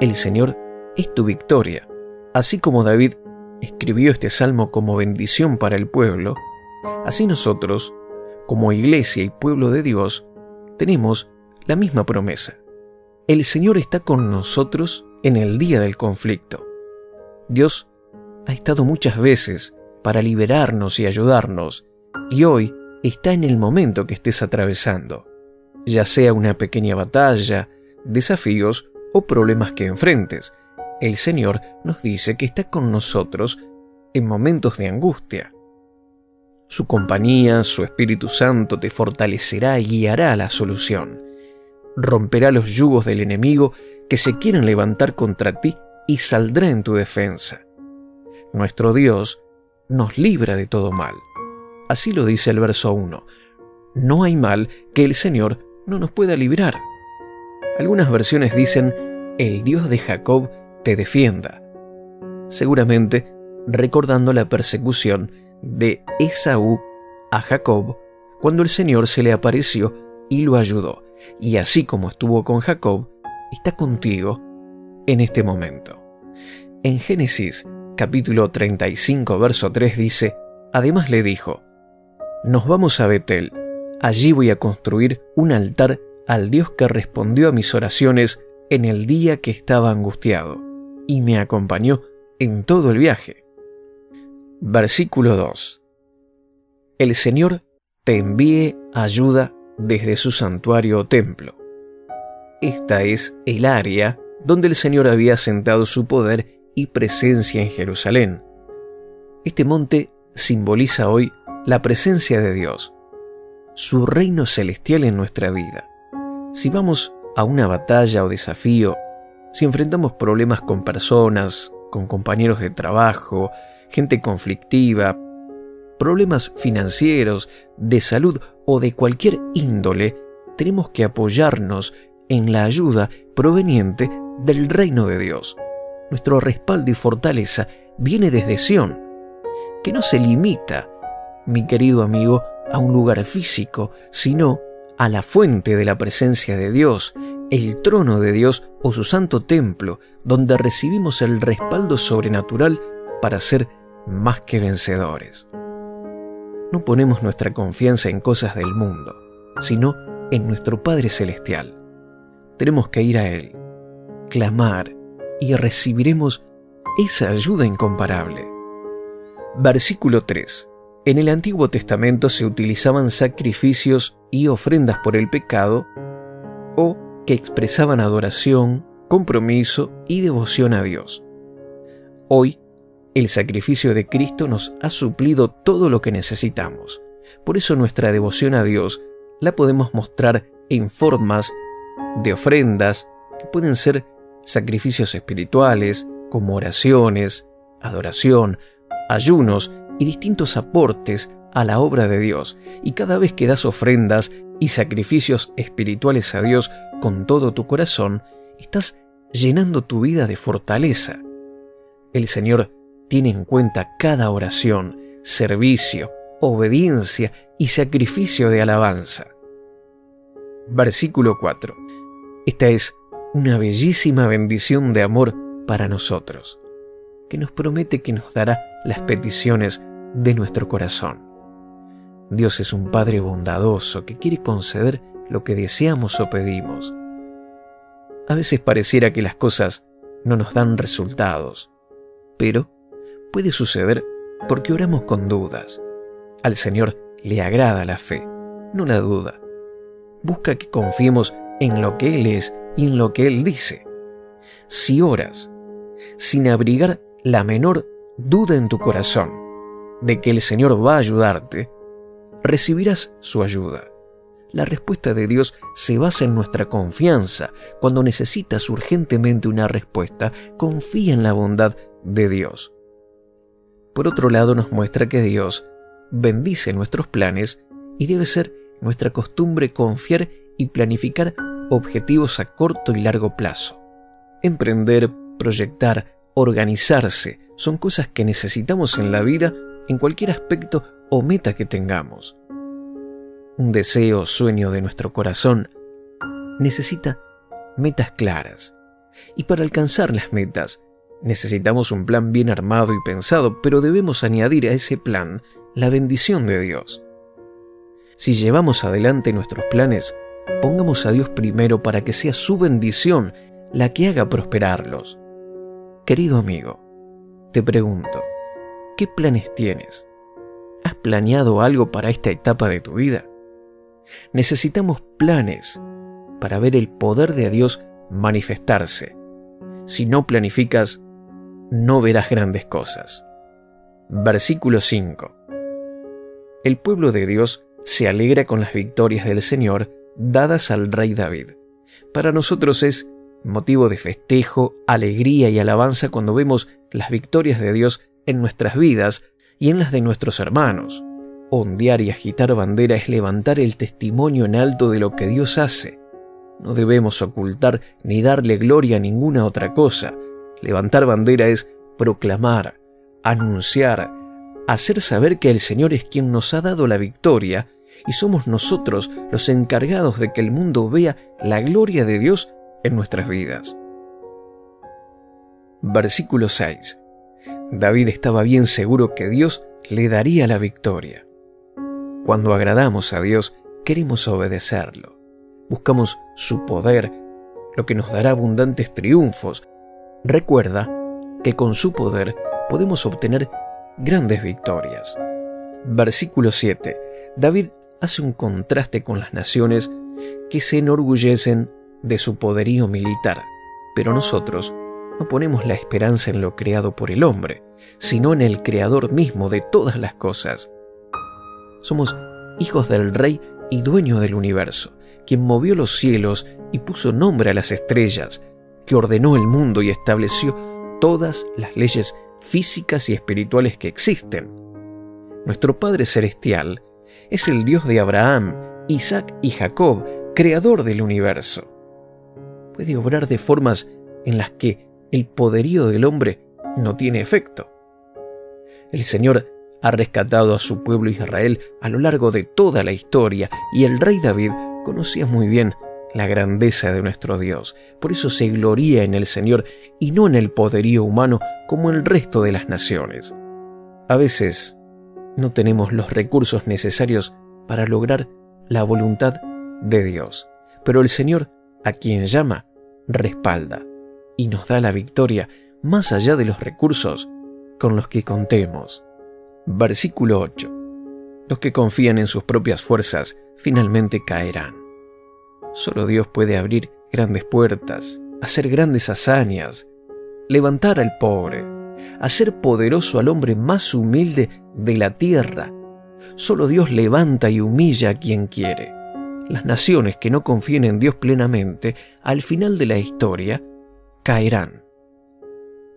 El Señor es tu victoria. Así como David escribió este salmo como bendición para el pueblo, así nosotros, como iglesia y pueblo de Dios, tenemos la misma promesa. El Señor está con nosotros en el día del conflicto. Dios ha estado muchas veces para liberarnos y ayudarnos, y hoy está en el momento que estés atravesando, ya sea una pequeña batalla, desafíos o problemas que enfrentes. El Señor nos dice que está con nosotros en momentos de angustia. Su compañía, su Espíritu Santo te fortalecerá y guiará a la solución. romperá los yugos del enemigo que se quieran levantar contra ti y saldrá en tu defensa. Nuestro Dios nos libra de todo mal. Así lo dice el verso 1. No hay mal que el Señor no nos pueda librar. Algunas versiones dicen, el Dios de Jacob te defienda. Seguramente recordando la persecución de Esaú a Jacob cuando el Señor se le apareció y lo ayudó. Y así como estuvo con Jacob, está contigo en este momento. En Génesis capítulo 35 verso 3 dice, además le dijo, nos vamos a Betel, allí voy a construir un altar al Dios que respondió a mis oraciones en el día que estaba angustiado, y me acompañó en todo el viaje. Versículo 2. El Señor te envíe ayuda desde su santuario o templo. Esta es el área donde el Señor había sentado su poder y presencia en Jerusalén. Este monte simboliza hoy la presencia de Dios, su reino celestial en nuestra vida. Si vamos a una batalla o desafío, si enfrentamos problemas con personas, con compañeros de trabajo, gente conflictiva, problemas financieros, de salud o de cualquier índole, tenemos que apoyarnos en la ayuda proveniente del reino de Dios. Nuestro respaldo y fortaleza viene desde Sión, que no se limita, mi querido amigo, a un lugar físico, sino a la fuente de la presencia de Dios, el trono de Dios o su santo templo, donde recibimos el respaldo sobrenatural para ser más que vencedores. No ponemos nuestra confianza en cosas del mundo, sino en nuestro Padre Celestial. Tenemos que ir a Él, clamar y recibiremos esa ayuda incomparable. Versículo 3. En el Antiguo Testamento se utilizaban sacrificios y ofrendas por el pecado o que expresaban adoración, compromiso y devoción a Dios. Hoy, el sacrificio de Cristo nos ha suplido todo lo que necesitamos. Por eso nuestra devoción a Dios la podemos mostrar en formas de ofrendas que pueden ser sacrificios espirituales, como oraciones, adoración, ayunos y distintos aportes a la obra de Dios. Y cada vez que das ofrendas y sacrificios espirituales a Dios con todo tu corazón, estás llenando tu vida de fortaleza. El Señor tiene en cuenta cada oración, servicio, obediencia y sacrificio de alabanza. Versículo 4. Esta es una bellísima bendición de amor para nosotros, que nos promete que nos dará las peticiones de nuestro corazón. Dios es un Padre bondadoso que quiere conceder lo que deseamos o pedimos. A veces pareciera que las cosas no nos dan resultados, pero puede suceder porque oramos con dudas. Al Señor le agrada la fe, no la duda. Busca que confiemos en lo que Él es y en lo que Él dice. Si oras sin abrigar la menor duda en tu corazón de que el Señor va a ayudarte, recibirás su ayuda. La respuesta de Dios se basa en nuestra confianza. Cuando necesitas urgentemente una respuesta, confía en la bondad de Dios. Por otro lado, nos muestra que Dios bendice nuestros planes y debe ser nuestra costumbre confiar y planificar objetivos a corto y largo plazo. Emprender, proyectar, organizarse son cosas que necesitamos en la vida en cualquier aspecto o meta que tengamos. Un deseo o sueño de nuestro corazón necesita metas claras. Y para alcanzar las metas necesitamos un plan bien armado y pensado, pero debemos añadir a ese plan la bendición de Dios. Si llevamos adelante nuestros planes, pongamos a Dios primero para que sea su bendición la que haga prosperarlos. Querido amigo, te pregunto, ¿qué planes tienes? ¿Has planeado algo para esta etapa de tu vida? Necesitamos planes para ver el poder de Dios manifestarse. Si no planificas, no verás grandes cosas. Versículo 5. El pueblo de Dios se alegra con las victorias del Señor dadas al rey David. Para nosotros es motivo de festejo, alegría y alabanza cuando vemos las victorias de Dios en nuestras vidas y en las de nuestros hermanos. Ondear y agitar bandera es levantar el testimonio en alto de lo que Dios hace. No debemos ocultar ni darle gloria a ninguna otra cosa. Levantar bandera es proclamar, anunciar, hacer saber que el Señor es quien nos ha dado la victoria y somos nosotros los encargados de que el mundo vea la gloria de Dios en nuestras vidas. Versículo 6. David estaba bien seguro que Dios le daría la victoria. Cuando agradamos a Dios, queremos obedecerlo. Buscamos su poder, lo que nos dará abundantes triunfos. Recuerda que con su poder podemos obtener grandes victorias. Versículo 7. David hace un contraste con las naciones que se enorgullecen de su poderío militar, pero nosotros no ponemos la esperanza en lo creado por el hombre, sino en el creador mismo de todas las cosas. Somos hijos del rey y dueño del universo, quien movió los cielos y puso nombre a las estrellas, que ordenó el mundo y estableció todas las leyes físicas y espirituales que existen. Nuestro Padre Celestial es el Dios de Abraham, Isaac y Jacob, creador del universo. Puede obrar de formas en las que el poderío del hombre no tiene efecto. El Señor ha rescatado a su pueblo Israel a lo largo de toda la historia y el rey David conocía muy bien la grandeza de nuestro Dios. Por eso se gloría en el Señor y no en el poderío humano como el resto de las naciones. A veces no tenemos los recursos necesarios para lograr la voluntad de Dios, pero el Señor, a quien llama, respalda y nos da la victoria más allá de los recursos con los que contemos. Versículo 8. Los que confían en sus propias fuerzas finalmente caerán. Solo Dios puede abrir grandes puertas, hacer grandes hazañas, levantar al pobre, hacer poderoso al hombre más humilde de la tierra. Solo Dios levanta y humilla a quien quiere. Las naciones que no confíen en Dios plenamente, al final de la historia, caerán.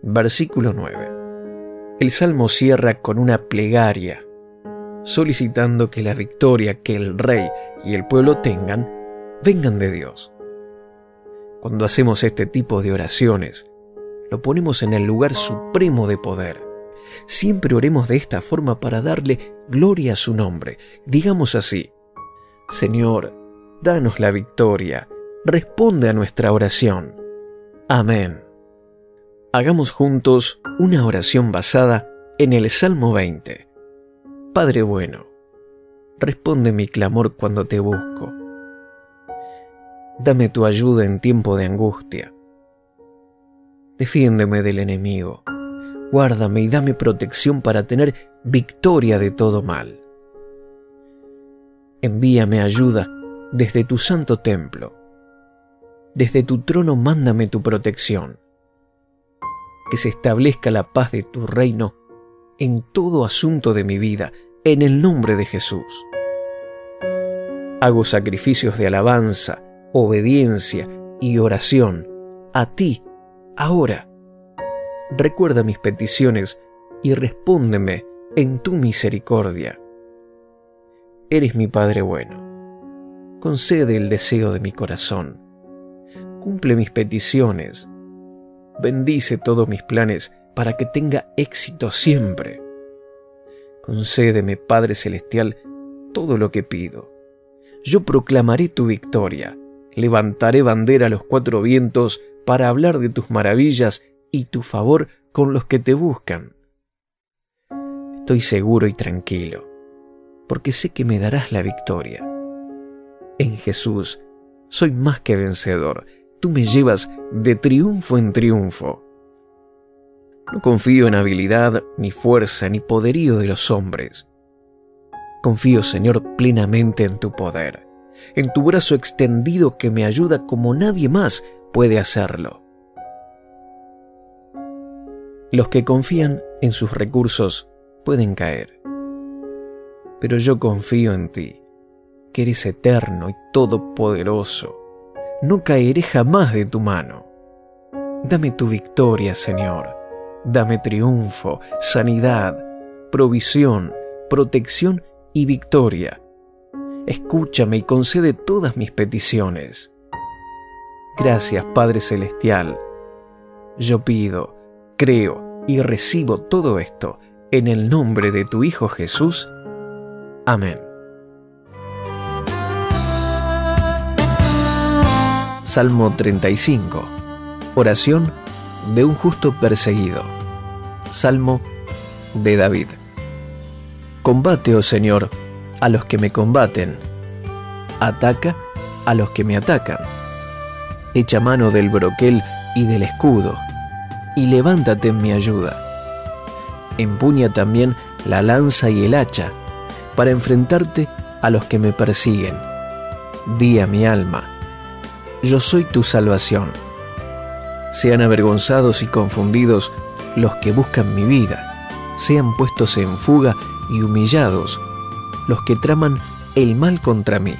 Versículo 9. El salmo cierra con una plegaria, solicitando que la victoria que el rey y el pueblo tengan vengan de Dios. Cuando hacemos este tipo de oraciones, lo ponemos en el lugar supremo de poder. Siempre oremos de esta forma para darle gloria a su nombre. Digamos así, Señor, danos la victoria, responde a nuestra oración. Amén. Hagamos juntos una oración basada en el Salmo 20. Padre bueno, responde mi clamor cuando te busco Dame tu ayuda en tiempo de angustia. Defiéndeme del enemigo. Guárdame y dame protección para tener victoria de todo mal. Envíame ayuda desde tu santo templo. Desde tu trono mándame tu protección. Que se establezca la paz de tu reino en todo asunto de mi vida, en el nombre de Jesús. Hago sacrificios de alabanza obediencia y oración a ti ahora. Recuerda mis peticiones y respóndeme en tu misericordia. Eres mi Padre bueno. Concede el deseo de mi corazón. Cumple mis peticiones. Bendice todos mis planes para que tenga éxito siempre. Concédeme, Padre Celestial, todo lo que pido. Yo proclamaré tu victoria levantaré bandera a los cuatro vientos para hablar de tus maravillas y tu favor con los que te buscan. Estoy seguro y tranquilo, porque sé que me darás la victoria. En Jesús soy más que vencedor, tú me llevas de triunfo en triunfo. No confío en habilidad, ni fuerza, ni poderío de los hombres. Confío, Señor, plenamente en tu poder en tu brazo extendido que me ayuda como nadie más puede hacerlo. Los que confían en sus recursos pueden caer, pero yo confío en ti, que eres eterno y todopoderoso, no caeré jamás de tu mano. Dame tu victoria, Señor. Dame triunfo, sanidad, provisión, protección y victoria. Escúchame y concede todas mis peticiones. Gracias, Padre Celestial. Yo pido, creo y recibo todo esto en el nombre de tu Hijo Jesús. Amén. Salmo 35. Oración de un justo perseguido. Salmo de David. Combate, oh Señor, a los que me combaten. Ataca a los que me atacan. Echa mano del broquel y del escudo, y levántate en mi ayuda. Empuña también la lanza y el hacha, para enfrentarte a los que me persiguen. Di a mi alma, yo soy tu salvación. Sean avergonzados y confundidos los que buscan mi vida, sean puestos en fuga y humillados los que traman el mal contra mí.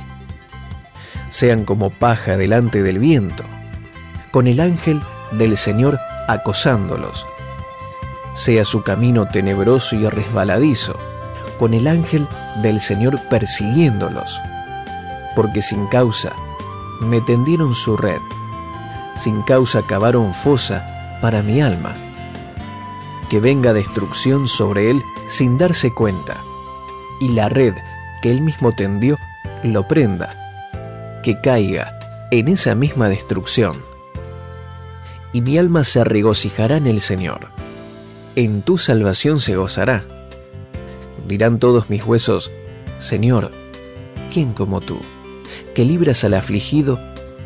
Sean como paja delante del viento, con el ángel del Señor acosándolos. Sea su camino tenebroso y resbaladizo, con el ángel del Señor persiguiéndolos. Porque sin causa me tendieron su red, sin causa cavaron fosa para mi alma. Que venga destrucción sobre él sin darse cuenta, y la red que él mismo tendió lo prenda, que caiga en esa misma destrucción. Y mi alma se regocijará en el Señor, en tu salvación se gozará. Dirán todos mis huesos, Señor, ¿quién como tú? Que libras al afligido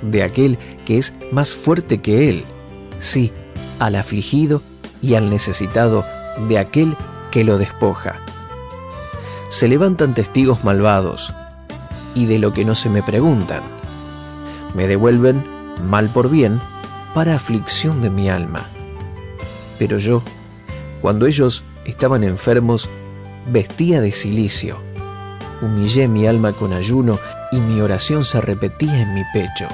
de aquel que es más fuerte que él, sí, al afligido y al necesitado de aquel que lo despoja. Se levantan testigos malvados, y de lo que no se me preguntan. Me devuelven mal por bien para aflicción de mi alma. Pero yo, cuando ellos estaban enfermos, vestía de silicio. Humillé mi alma con ayuno y mi oración se repetía en mi pecho.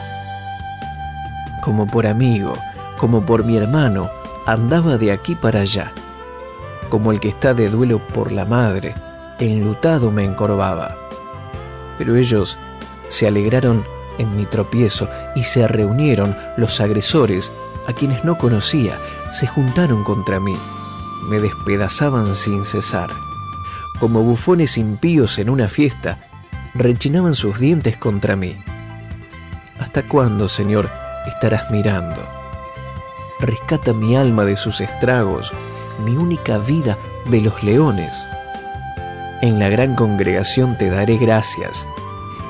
Como por amigo, como por mi hermano, andaba de aquí para allá. Como el que está de duelo por la madre, enlutado me encorvaba. Pero ellos se alegraron en mi tropiezo y se reunieron los agresores a quienes no conocía, se juntaron contra mí, me despedazaban sin cesar. Como bufones impíos en una fiesta, rechinaban sus dientes contra mí. ¿Hasta cuándo, Señor, estarás mirando? Rescata mi alma de sus estragos, mi única vida de los leones. En la gran congregación te daré gracias,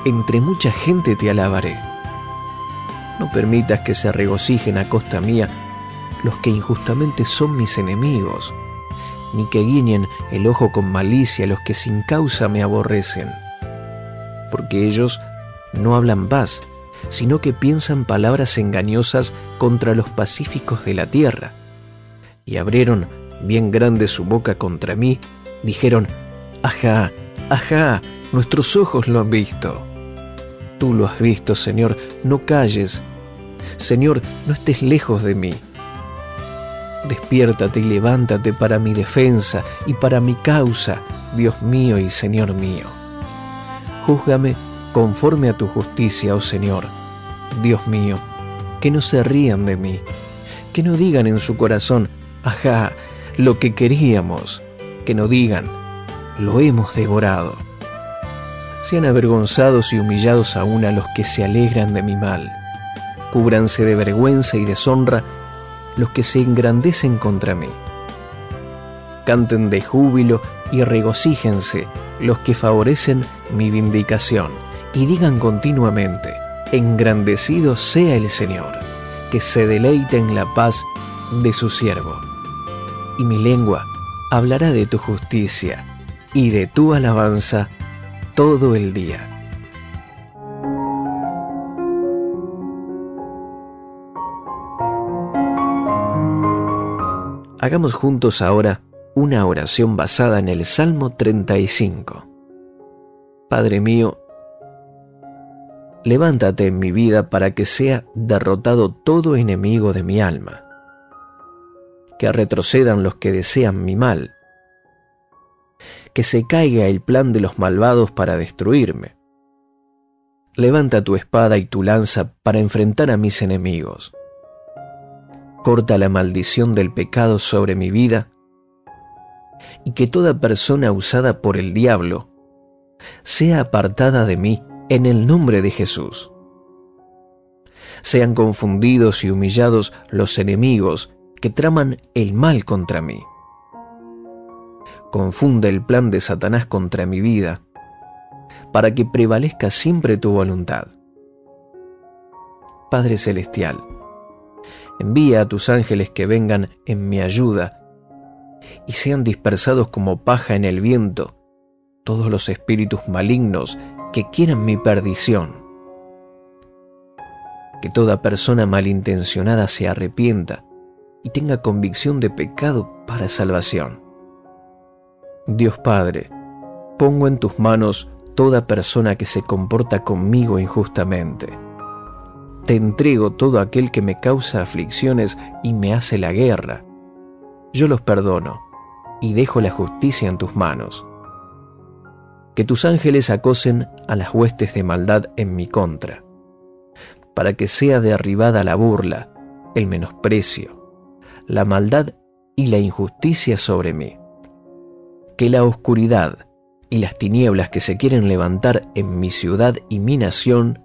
entre mucha gente te alabaré. No permitas que se regocijen a costa mía los que injustamente son mis enemigos, ni que guiñen el ojo con malicia los que sin causa me aborrecen porque ellos no hablan paz, sino que piensan palabras engañosas contra los pacíficos de la tierra. Y abrieron bien grande su boca contra mí, dijeron, Ajá, ajá, nuestros ojos lo han visto. Tú lo has visto, Señor, no calles. Señor, no estés lejos de mí. Despiértate y levántate para mi defensa y para mi causa, Dios mío y Señor mío. Júzgame conforme a tu justicia, oh Señor. Dios mío, que no se rían de mí, que no digan en su corazón, ajá, lo que queríamos, que no digan, lo hemos devorado. Sean avergonzados y humillados aún a los que se alegran de mi mal. Cúbranse de vergüenza y deshonra los que se engrandecen contra mí. Canten de júbilo y regocíjense los que favorecen mi vindicación, y digan continuamente, engrandecido sea el Señor, que se deleite en la paz de su siervo. Y mi lengua hablará de tu justicia y de tu alabanza todo el día. Hagamos juntos ahora una oración basada en el Salmo 35. Padre mío, levántate en mi vida para que sea derrotado todo enemigo de mi alma. Que retrocedan los que desean mi mal. Que se caiga el plan de los malvados para destruirme. Levanta tu espada y tu lanza para enfrentar a mis enemigos. Corta la maldición del pecado sobre mi vida y que toda persona usada por el diablo sea apartada de mí en el nombre de Jesús. Sean confundidos y humillados los enemigos que traman el mal contra mí. Confunde el plan de Satanás contra mi vida, para que prevalezca siempre tu voluntad. Padre Celestial, envía a tus ángeles que vengan en mi ayuda y sean dispersados como paja en el viento todos los espíritus malignos que quieran mi perdición. Que toda persona malintencionada se arrepienta y tenga convicción de pecado para salvación. Dios Padre, pongo en tus manos toda persona que se comporta conmigo injustamente. Te entrego todo aquel que me causa aflicciones y me hace la guerra. Yo los perdono y dejo la justicia en tus manos que tus ángeles acosen a las huestes de maldad en mi contra, para que sea derribada la burla, el menosprecio, la maldad y la injusticia sobre mí. Que la oscuridad y las tinieblas que se quieren levantar en mi ciudad y mi nación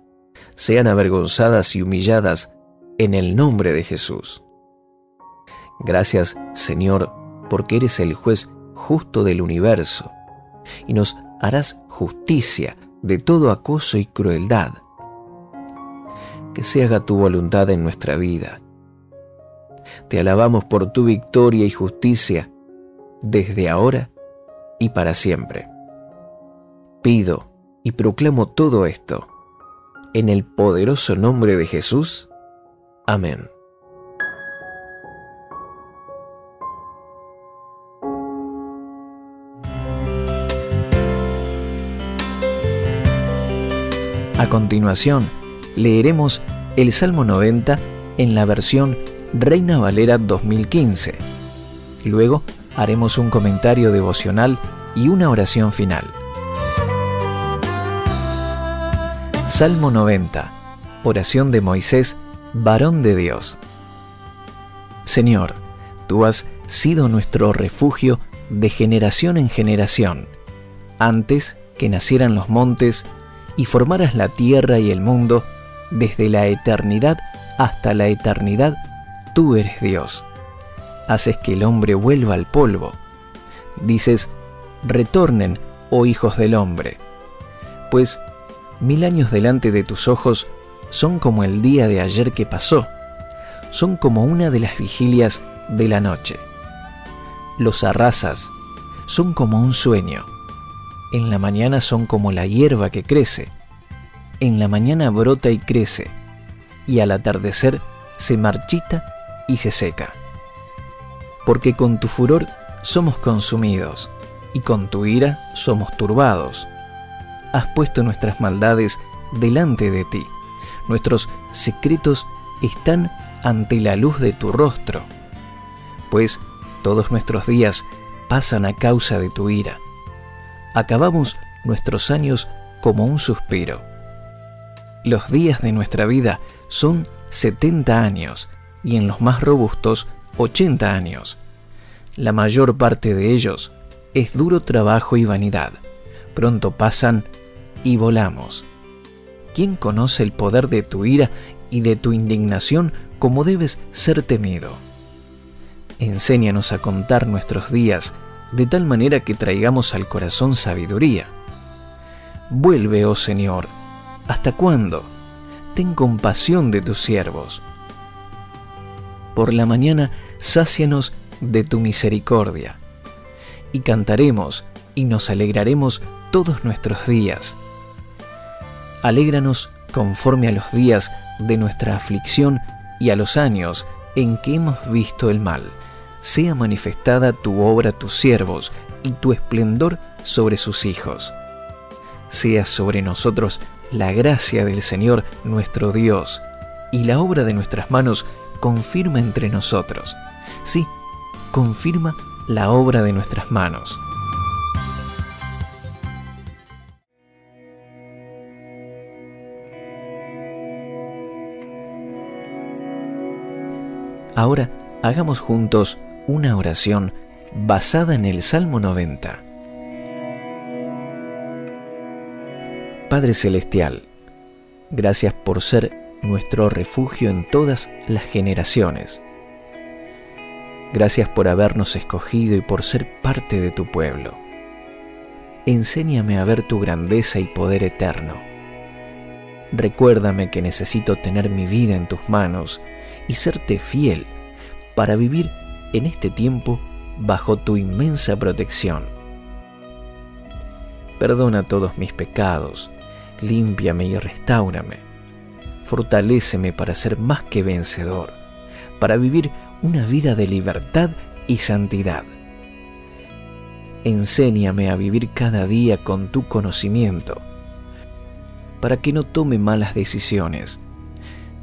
sean avergonzadas y humilladas en el nombre de Jesús. Gracias, Señor, porque eres el juez justo del universo y nos harás justicia de todo acoso y crueldad. Que se haga tu voluntad en nuestra vida. Te alabamos por tu victoria y justicia desde ahora y para siempre. Pido y proclamo todo esto en el poderoso nombre de Jesús. Amén. A continuación, leeremos el Salmo 90 en la versión Reina Valera 2015. Luego haremos un comentario devocional y una oración final. Salmo 90. Oración de Moisés, varón de Dios. Señor, tú has sido nuestro refugio de generación en generación. Antes que nacieran los montes, y formaras la tierra y el mundo, desde la eternidad hasta la eternidad, tú eres Dios. Haces que el hombre vuelva al polvo. Dices, retornen, oh hijos del hombre. Pues mil años delante de tus ojos son como el día de ayer que pasó, son como una de las vigilias de la noche. Los arrasas, son como un sueño en la mañana son como la hierba que crece. En la mañana brota y crece, y al atardecer se marchita y se seca. Porque con tu furor somos consumidos, y con tu ira somos turbados. Has puesto nuestras maldades delante de ti, nuestros secretos están ante la luz de tu rostro, pues todos nuestros días pasan a causa de tu ira acabamos nuestros años como un suspiro. Los días de nuestra vida son 70 años y en los más robustos 80 años. La mayor parte de ellos es duro trabajo y vanidad. Pronto pasan y volamos. ¿Quién conoce el poder de tu ira y de tu indignación como debes ser temido? Enséñanos a contar nuestros días de tal manera que traigamos al corazón sabiduría. Vuelve, oh Señor, ¿hasta cuándo? Ten compasión de tus siervos. Por la mañana, sácianos de tu misericordia, y cantaremos y nos alegraremos todos nuestros días. Alégranos conforme a los días de nuestra aflicción y a los años en que hemos visto el mal sea manifestada tu obra a tus siervos y tu esplendor sobre sus hijos. Sea sobre nosotros la gracia del Señor nuestro Dios y la obra de nuestras manos confirma entre nosotros. Sí, confirma la obra de nuestras manos. Ahora hagamos juntos una oración basada en el Salmo 90. Padre Celestial, gracias por ser nuestro refugio en todas las generaciones. Gracias por habernos escogido y por ser parte de tu pueblo. Enséñame a ver tu grandeza y poder eterno. Recuérdame que necesito tener mi vida en tus manos y serte fiel para vivir en este tiempo bajo tu inmensa protección. Perdona todos mis pecados, límpiame y restáurame. Fortaléceme para ser más que vencedor, para vivir una vida de libertad y santidad. Enséñame a vivir cada día con tu conocimiento, para que no tome malas decisiones.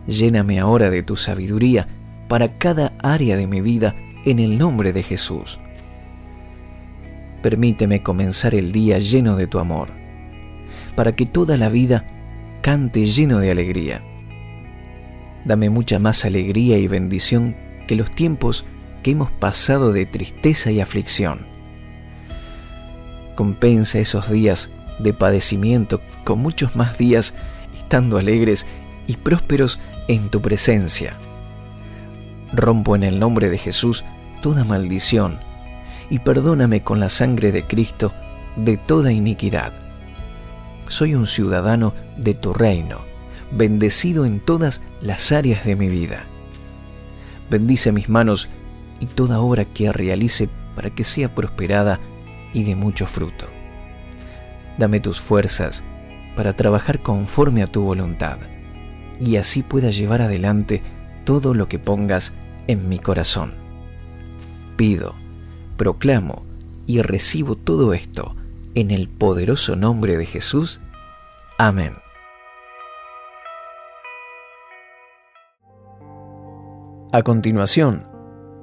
Lléname ahora de tu sabiduría para cada área de mi vida en el nombre de Jesús. Permíteme comenzar el día lleno de tu amor, para que toda la vida cante lleno de alegría. Dame mucha más alegría y bendición que los tiempos que hemos pasado de tristeza y aflicción. Compensa esos días de padecimiento con muchos más días estando alegres y prósperos en tu presencia Rompo en el nombre de Jesús toda maldición y perdóname con la sangre de Cristo de toda iniquidad. Soy un ciudadano de tu reino, bendecido en todas las áreas de mi vida. Bendice mis manos y toda obra que realice para que sea prosperada y de mucho fruto. Dame tus fuerzas para trabajar conforme a tu voluntad y así pueda llevar adelante todo lo que pongas en mi corazón. Pido, proclamo y recibo todo esto en el poderoso nombre de Jesús. Amén. A continuación,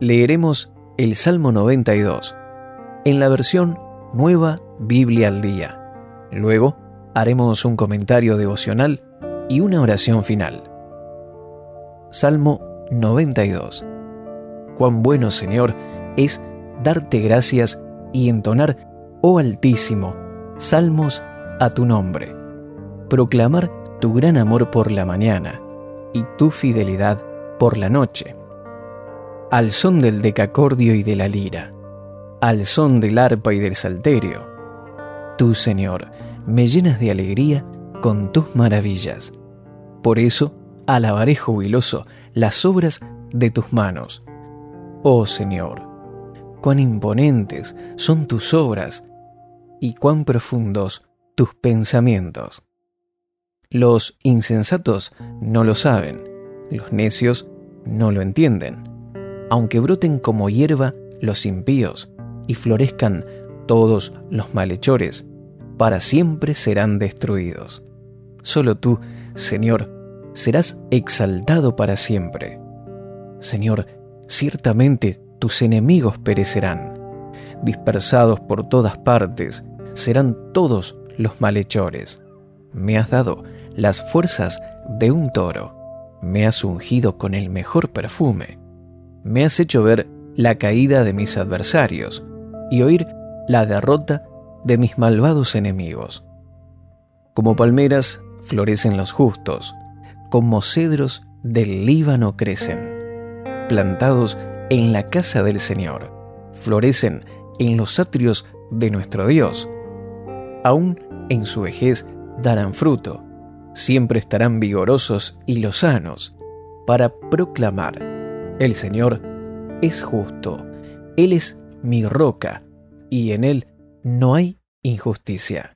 leeremos el Salmo 92 en la versión Nueva Biblia al Día. Luego, haremos un comentario devocional y una oración final. Salmo 92. Cuán bueno, Señor, es darte gracias y entonar, oh Altísimo, salmos a tu nombre. Proclamar tu gran amor por la mañana y tu fidelidad por la noche. Al son del decacordio y de la lira, al son del arpa y del salterio. Tú, Señor, me llenas de alegría con tus maravillas. Por eso, alabaré jubiloso las obras de tus manos. Oh Señor, cuán imponentes son tus obras y cuán profundos tus pensamientos. Los insensatos no lo saben, los necios no lo entienden. Aunque broten como hierba los impíos y florezcan todos los malhechores, para siempre serán destruidos. Solo tú, Señor, serás exaltado para siempre. Señor, ciertamente tus enemigos perecerán. Dispersados por todas partes serán todos los malhechores. Me has dado las fuerzas de un toro. Me has ungido con el mejor perfume. Me has hecho ver la caída de mis adversarios y oír la derrota de mis malvados enemigos. Como palmeras florecen los justos, como cedros del Líbano crecen, plantados en la casa del Señor, florecen en los atrios de nuestro Dios. Aún en su vejez darán fruto, siempre estarán vigorosos y lozanos para proclamar, el Señor es justo, Él es mi roca, y en Él no hay injusticia.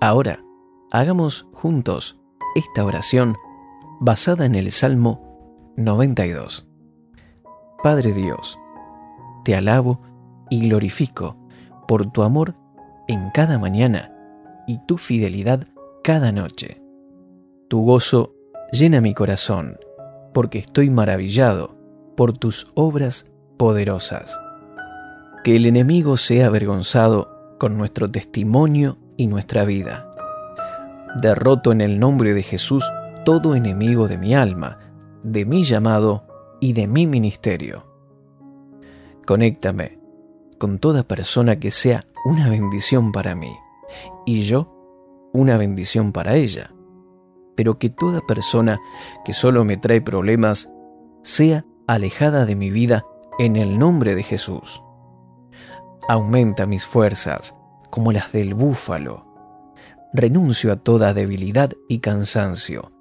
Ahora, Hagamos juntos esta oración basada en el Salmo 92. Padre Dios, te alabo y glorifico por tu amor en cada mañana y tu fidelidad cada noche. Tu gozo llena mi corazón, porque estoy maravillado por tus obras poderosas. Que el enemigo sea avergonzado con nuestro testimonio y nuestra vida. Derroto en el nombre de Jesús todo enemigo de mi alma, de mi llamado y de mi ministerio. Conéctame con toda persona que sea una bendición para mí y yo una bendición para ella. Pero que toda persona que solo me trae problemas sea alejada de mi vida en el nombre de Jesús. Aumenta mis fuerzas como las del búfalo. Renuncio a toda debilidad y cansancio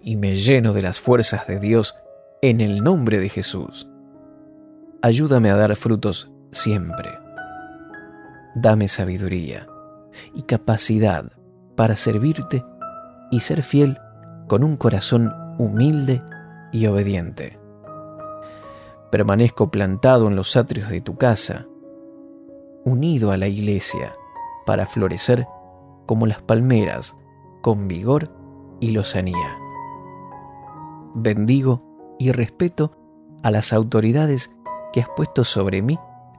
y me lleno de las fuerzas de Dios en el nombre de Jesús. Ayúdame a dar frutos siempre. Dame sabiduría y capacidad para servirte y ser fiel con un corazón humilde y obediente. Permanezco plantado en los atrios de tu casa, unido a la iglesia, para florecer como las palmeras, con vigor y lozanía. Bendigo y respeto a las autoridades que has puesto sobre mí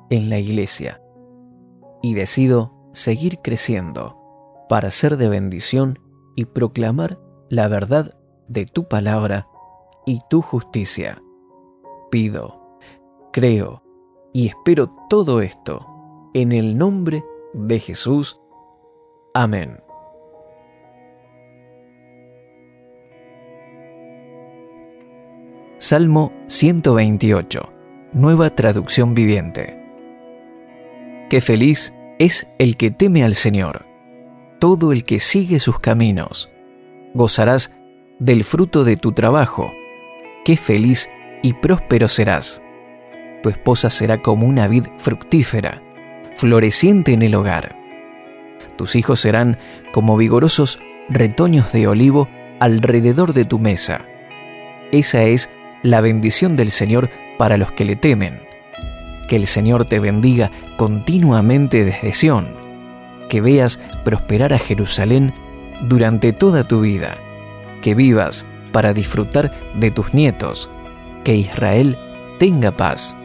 en la iglesia y decido seguir creciendo para ser de bendición y proclamar la verdad de tu palabra y tu justicia. Pido, creo y espero todo esto en el nombre de Jesús. Amén. Salmo 128, nueva traducción viviente. Qué feliz es el que teme al Señor, todo el que sigue sus caminos. Gozarás del fruto de tu trabajo. Qué feliz y próspero serás. Tu esposa será como una vid fructífera, floreciente en el hogar. Tus hijos serán como vigorosos retoños de olivo alrededor de tu mesa. Esa es la bendición del Señor para los que le temen que el Señor te bendiga continuamente desde Sión, que veas prosperar a Jerusalén durante toda tu vida, que vivas para disfrutar de tus nietos, que Israel tenga paz.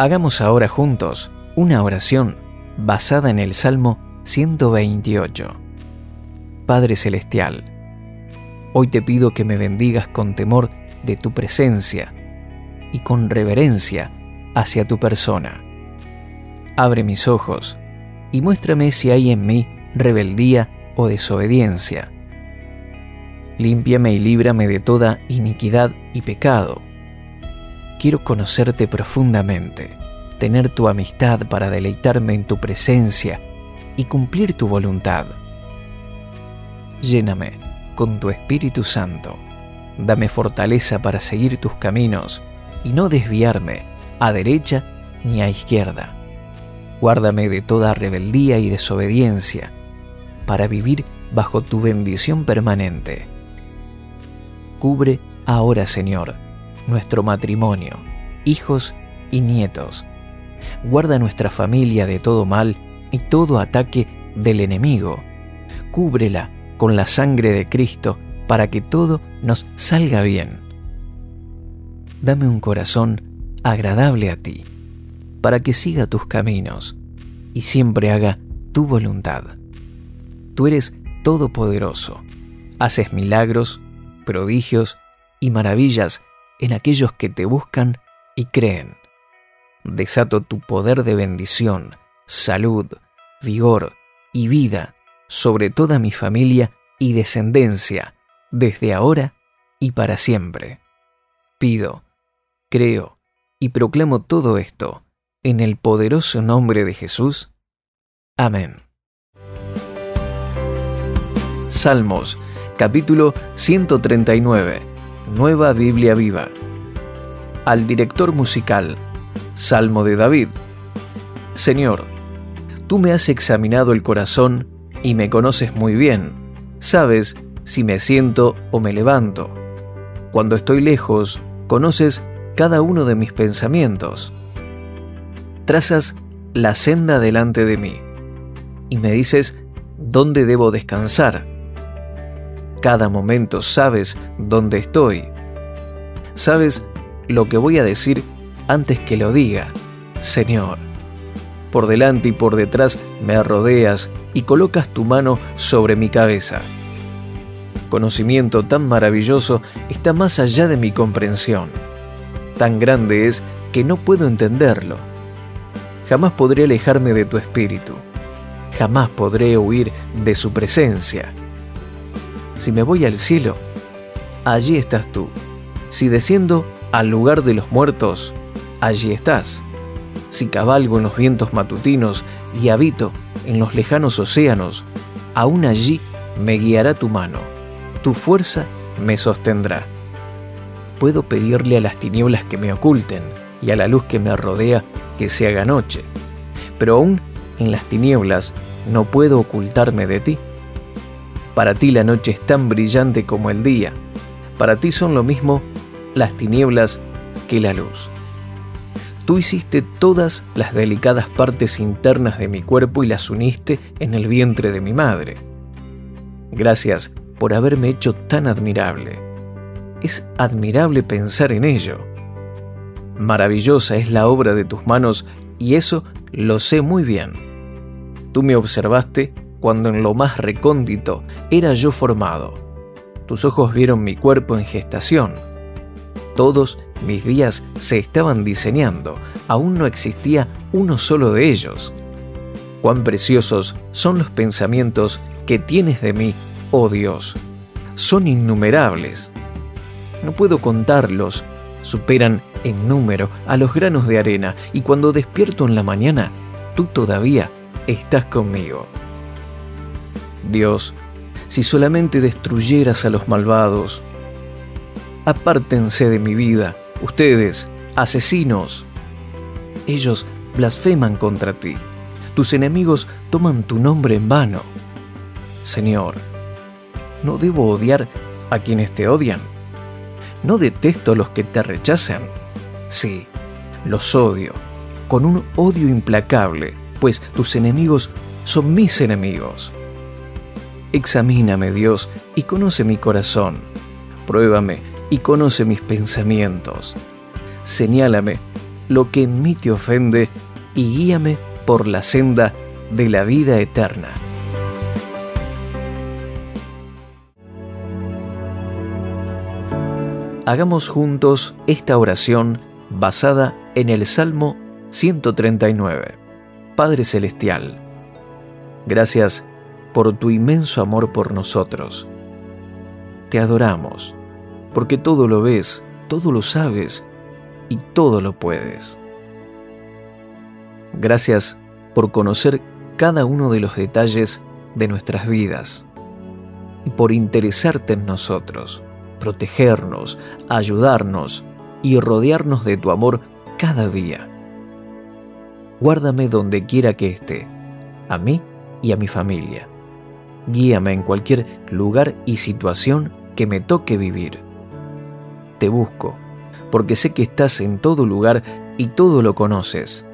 Hagamos ahora juntos una oración basada en el Salmo 128. Padre Celestial, Hoy te pido que me bendigas con temor de tu presencia y con reverencia hacia tu persona. Abre mis ojos y muéstrame si hay en mí rebeldía o desobediencia. Límpiame y líbrame de toda iniquidad y pecado. Quiero conocerte profundamente, tener tu amistad para deleitarme en tu presencia y cumplir tu voluntad. Lléname con tu Espíritu Santo. Dame fortaleza para seguir tus caminos y no desviarme a derecha ni a izquierda. Guárdame de toda rebeldía y desobediencia para vivir bajo tu bendición permanente. Cubre ahora, Señor, nuestro matrimonio, hijos y nietos. Guarda nuestra familia de todo mal y todo ataque del enemigo. Cúbrela con la sangre de Cristo para que todo nos salga bien. Dame un corazón agradable a ti, para que siga tus caminos y siempre haga tu voluntad. Tú eres todopoderoso, haces milagros, prodigios y maravillas en aquellos que te buscan y creen. Desato tu poder de bendición, salud, vigor y vida sobre toda mi familia y descendencia, desde ahora y para siempre. Pido, creo y proclamo todo esto en el poderoso nombre de Jesús. Amén. Salmos, capítulo 139, Nueva Biblia Viva. Al director musical, Salmo de David. Señor, tú me has examinado el corazón y me conoces muy bien. Sabes si me siento o me levanto. Cuando estoy lejos, conoces cada uno de mis pensamientos. Trazas la senda delante de mí y me dices dónde debo descansar. Cada momento sabes dónde estoy. Sabes lo que voy a decir antes que lo diga, Señor. Por delante y por detrás me rodeas y colocas tu mano sobre mi cabeza. Conocimiento tan maravilloso está más allá de mi comprensión. Tan grande es que no puedo entenderlo. Jamás podré alejarme de tu espíritu. Jamás podré huir de su presencia. Si me voy al cielo, allí estás tú. Si desciendo al lugar de los muertos, allí estás. Si cabalgo en los vientos matutinos y habito en los lejanos océanos, aún allí me guiará tu mano, tu fuerza me sostendrá. Puedo pedirle a las tinieblas que me oculten y a la luz que me rodea que se haga noche, pero aún en las tinieblas no puedo ocultarme de ti. Para ti la noche es tan brillante como el día, para ti son lo mismo las tinieblas que la luz. Tú hiciste todas las delicadas partes internas de mi cuerpo y las uniste en el vientre de mi madre. Gracias por haberme hecho tan admirable. Es admirable pensar en ello. Maravillosa es la obra de tus manos y eso lo sé muy bien. Tú me observaste cuando en lo más recóndito era yo formado. Tus ojos vieron mi cuerpo en gestación todos mis días se estaban diseñando, aún no existía uno solo de ellos. Cuán preciosos son los pensamientos que tienes de mí, oh Dios. Son innumerables. No puedo contarlos, superan en número a los granos de arena y cuando despierto en la mañana, tú todavía estás conmigo. Dios, si solamente destruyeras a los malvados, Apártense de mi vida, ustedes, asesinos. Ellos blasfeman contra ti. Tus enemigos toman tu nombre en vano. Señor, ¿no debo odiar a quienes te odian? ¿No detesto a los que te rechazan? Sí, los odio, con un odio implacable, pues tus enemigos son mis enemigos. Examíname, Dios, y conoce mi corazón. Pruébame y conoce mis pensamientos. Señálame lo que en mí te ofende y guíame por la senda de la vida eterna. Hagamos juntos esta oración basada en el Salmo 139. Padre Celestial, gracias por tu inmenso amor por nosotros. Te adoramos porque todo lo ves, todo lo sabes y todo lo puedes. Gracias por conocer cada uno de los detalles de nuestras vidas y por interesarte en nosotros, protegernos, ayudarnos y rodearnos de tu amor cada día. Guárdame donde quiera que esté, a mí y a mi familia. Guíame en cualquier lugar y situación que me toque vivir te busco, porque sé que estás en todo lugar y todo lo conoces.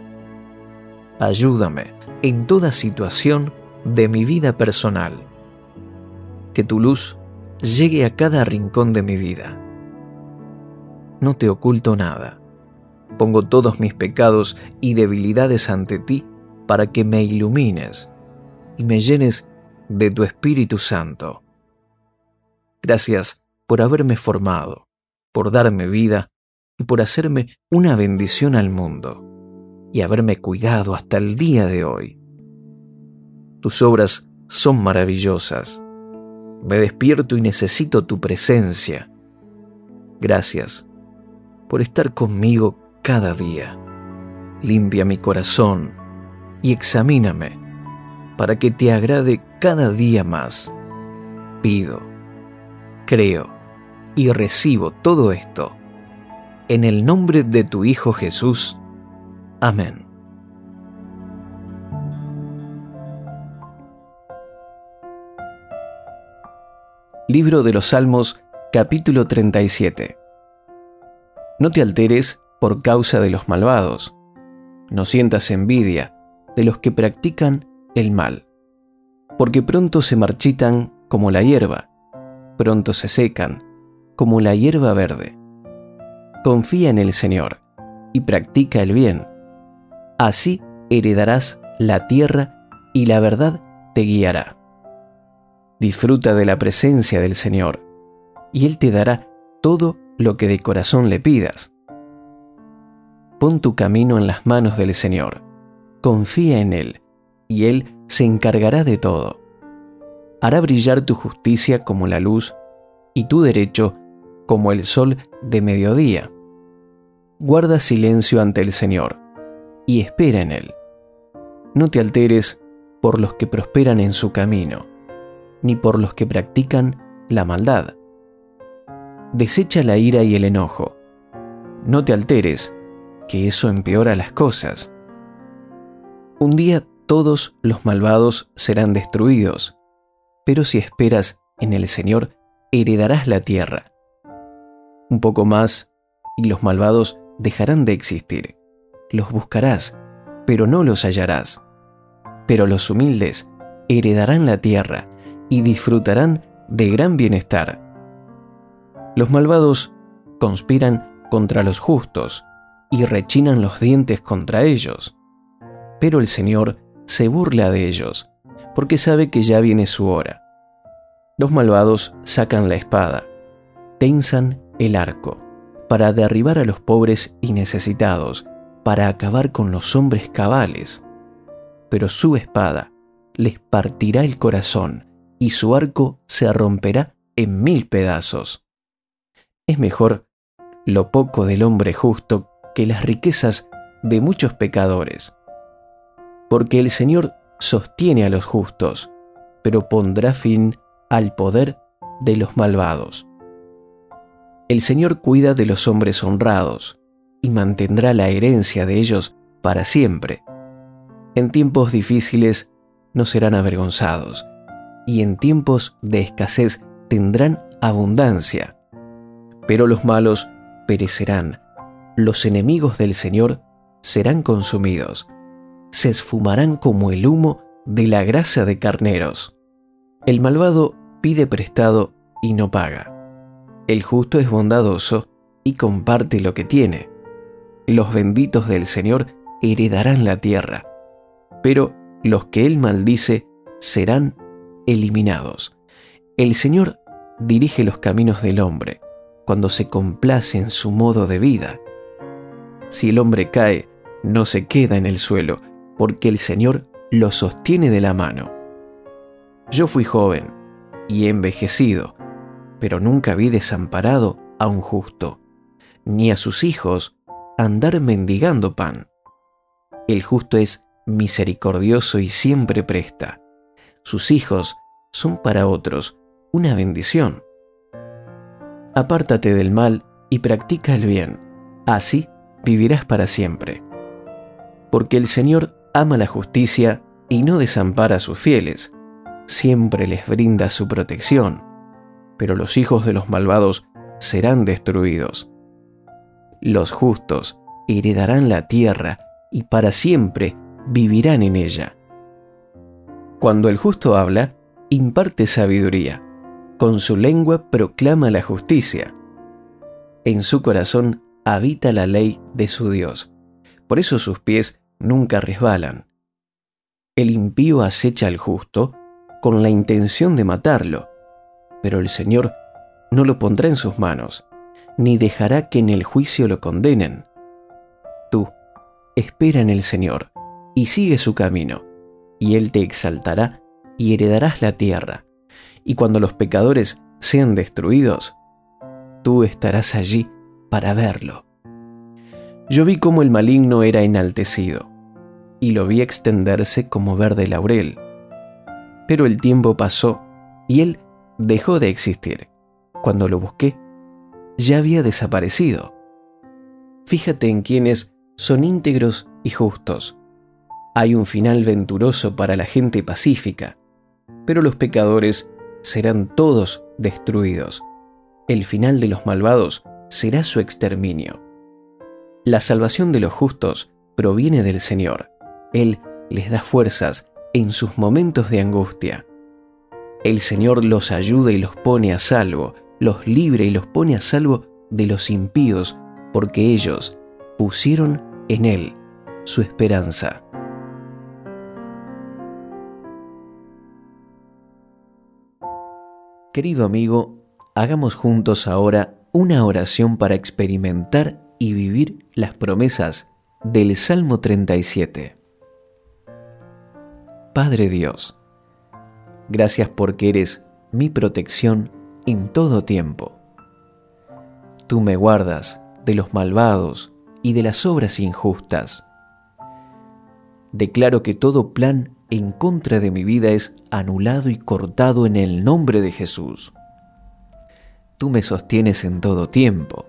Ayúdame en toda situación de mi vida personal. Que tu luz llegue a cada rincón de mi vida. No te oculto nada. Pongo todos mis pecados y debilidades ante ti para que me ilumines y me llenes de tu Espíritu Santo. Gracias por haberme formado por darme vida y por hacerme una bendición al mundo y haberme cuidado hasta el día de hoy. Tus obras son maravillosas. Me despierto y necesito tu presencia. Gracias por estar conmigo cada día. Limpia mi corazón y examíname para que te agrade cada día más. Pido, creo y recibo todo esto. En el nombre de tu Hijo Jesús. Amén. Libro de los Salmos, capítulo 37. No te alteres por causa de los malvados. No sientas envidia de los que practican el mal, porque pronto se marchitan como la hierba, pronto se secan como la hierba verde. Confía en el Señor y practica el bien. Así heredarás la tierra y la verdad te guiará. Disfruta de la presencia del Señor y Él te dará todo lo que de corazón le pidas. Pon tu camino en las manos del Señor, confía en Él y Él se encargará de todo. Hará brillar tu justicia como la luz y tu derecho como el sol de mediodía. Guarda silencio ante el Señor y espera en Él. No te alteres por los que prosperan en su camino, ni por los que practican la maldad. Desecha la ira y el enojo. No te alteres, que eso empeora las cosas. Un día todos los malvados serán destruidos, pero si esperas en el Señor, heredarás la tierra. Un poco más, y los malvados dejarán de existir. Los buscarás, pero no los hallarás. Pero los humildes heredarán la tierra y disfrutarán de gran bienestar. Los malvados conspiran contra los justos y rechinan los dientes contra ellos. Pero el Señor se burla de ellos, porque sabe que ya viene su hora. Los malvados sacan la espada, tensan el arco, para derribar a los pobres y necesitados, para acabar con los hombres cabales. Pero su espada les partirá el corazón y su arco se romperá en mil pedazos. Es mejor lo poco del hombre justo que las riquezas de muchos pecadores. Porque el Señor sostiene a los justos, pero pondrá fin al poder de los malvados. El Señor cuida de los hombres honrados y mantendrá la herencia de ellos para siempre. En tiempos difíciles no serán avergonzados, y en tiempos de escasez tendrán abundancia. Pero los malos perecerán, los enemigos del Señor serán consumidos, se esfumarán como el humo de la grasa de carneros. El malvado pide prestado y no paga el justo es bondadoso y comparte lo que tiene. Los benditos del Señor heredarán la tierra, pero los que Él maldice serán eliminados. El Señor dirige los caminos del hombre cuando se complace en su modo de vida. Si el hombre cae, no se queda en el suelo, porque el Señor lo sostiene de la mano. Yo fui joven y envejecido, pero nunca vi desamparado a un justo, ni a sus hijos andar mendigando pan. El justo es misericordioso y siempre presta. Sus hijos son para otros una bendición. Apártate del mal y practica el bien, así vivirás para siempre. Porque el Señor ama la justicia y no desampara a sus fieles, siempre les brinda su protección pero los hijos de los malvados serán destruidos. Los justos heredarán la tierra y para siempre vivirán en ella. Cuando el justo habla, imparte sabiduría, con su lengua proclama la justicia. En su corazón habita la ley de su Dios, por eso sus pies nunca resbalan. El impío acecha al justo con la intención de matarlo, pero el Señor no lo pondrá en sus manos, ni dejará que en el juicio lo condenen. Tú, espera en el Señor, y sigue su camino, y Él te exaltará y heredarás la tierra. Y cuando los pecadores sean destruidos, tú estarás allí para verlo. Yo vi cómo el maligno era enaltecido, y lo vi extenderse como verde laurel. Pero el tiempo pasó, y él dejó de existir. Cuando lo busqué, ya había desaparecido. Fíjate en quienes son íntegros y justos. Hay un final venturoso para la gente pacífica, pero los pecadores serán todos destruidos. El final de los malvados será su exterminio. La salvación de los justos proviene del Señor. Él les da fuerzas en sus momentos de angustia. El Señor los ayuda y los pone a salvo, los libre y los pone a salvo de los impíos, porque ellos pusieron en Él su esperanza. Querido amigo, hagamos juntos ahora una oración para experimentar y vivir las promesas del Salmo 37. Padre Dios, gracias porque eres mi protección en todo tiempo. Tú me guardas de los malvados y de las obras injustas. Declaro que todo plan en contra de mi vida es anulado y cortado en el nombre de Jesús. Tú me sostienes en todo tiempo.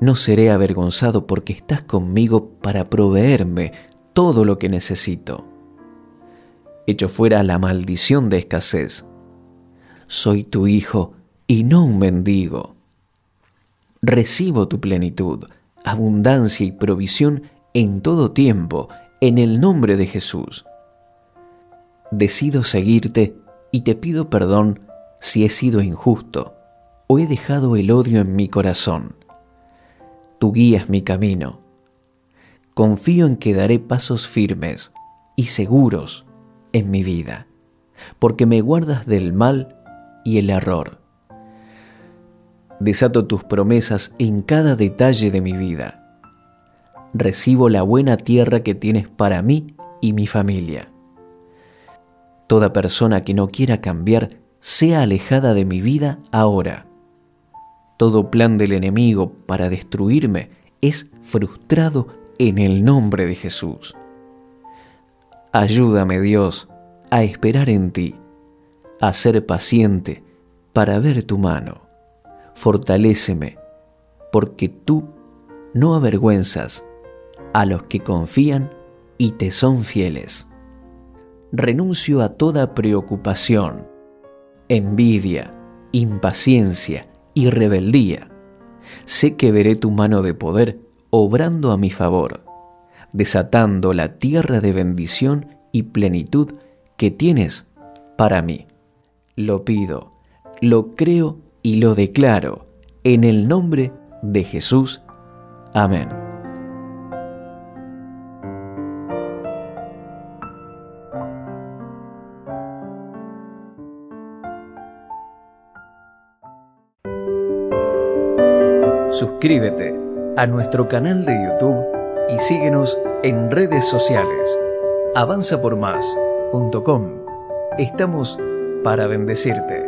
No seré avergonzado porque estás conmigo para proveerme todo lo que necesito. Echo fuera la maldición de escasez. Soy tu hijo y no un mendigo. Recibo tu plenitud, abundancia y provisión en todo tiempo, en el nombre de Jesús. Decido seguirte y te pido perdón si he sido injusto o he dejado el odio en mi corazón. Tú guías mi camino. Confío en que daré pasos firmes y seguros en mi vida, porque me guardas del mal y el error. Desato tus promesas en cada detalle de mi vida. Recibo la buena tierra que tienes para mí y mi familia. Toda persona que no quiera cambiar sea alejada de mi vida ahora. Todo plan del enemigo para destruirme es frustrado en el nombre de Jesús. Ayúdame Dios a esperar en ti, a ser paciente para ver tu mano. Fortaléceme, porque tú no avergüenzas a los que confían y te son fieles. Renuncio a toda preocupación, envidia, impaciencia, y rebeldía. Sé que veré tu mano de poder obrando a mi favor, desatando la tierra de bendición y plenitud que tienes para mí. Lo pido, lo creo y lo declaro en el nombre de Jesús. Amén. Suscríbete a nuestro canal de YouTube y síguenos en redes sociales. avanzapormás.com. Estamos para bendecirte.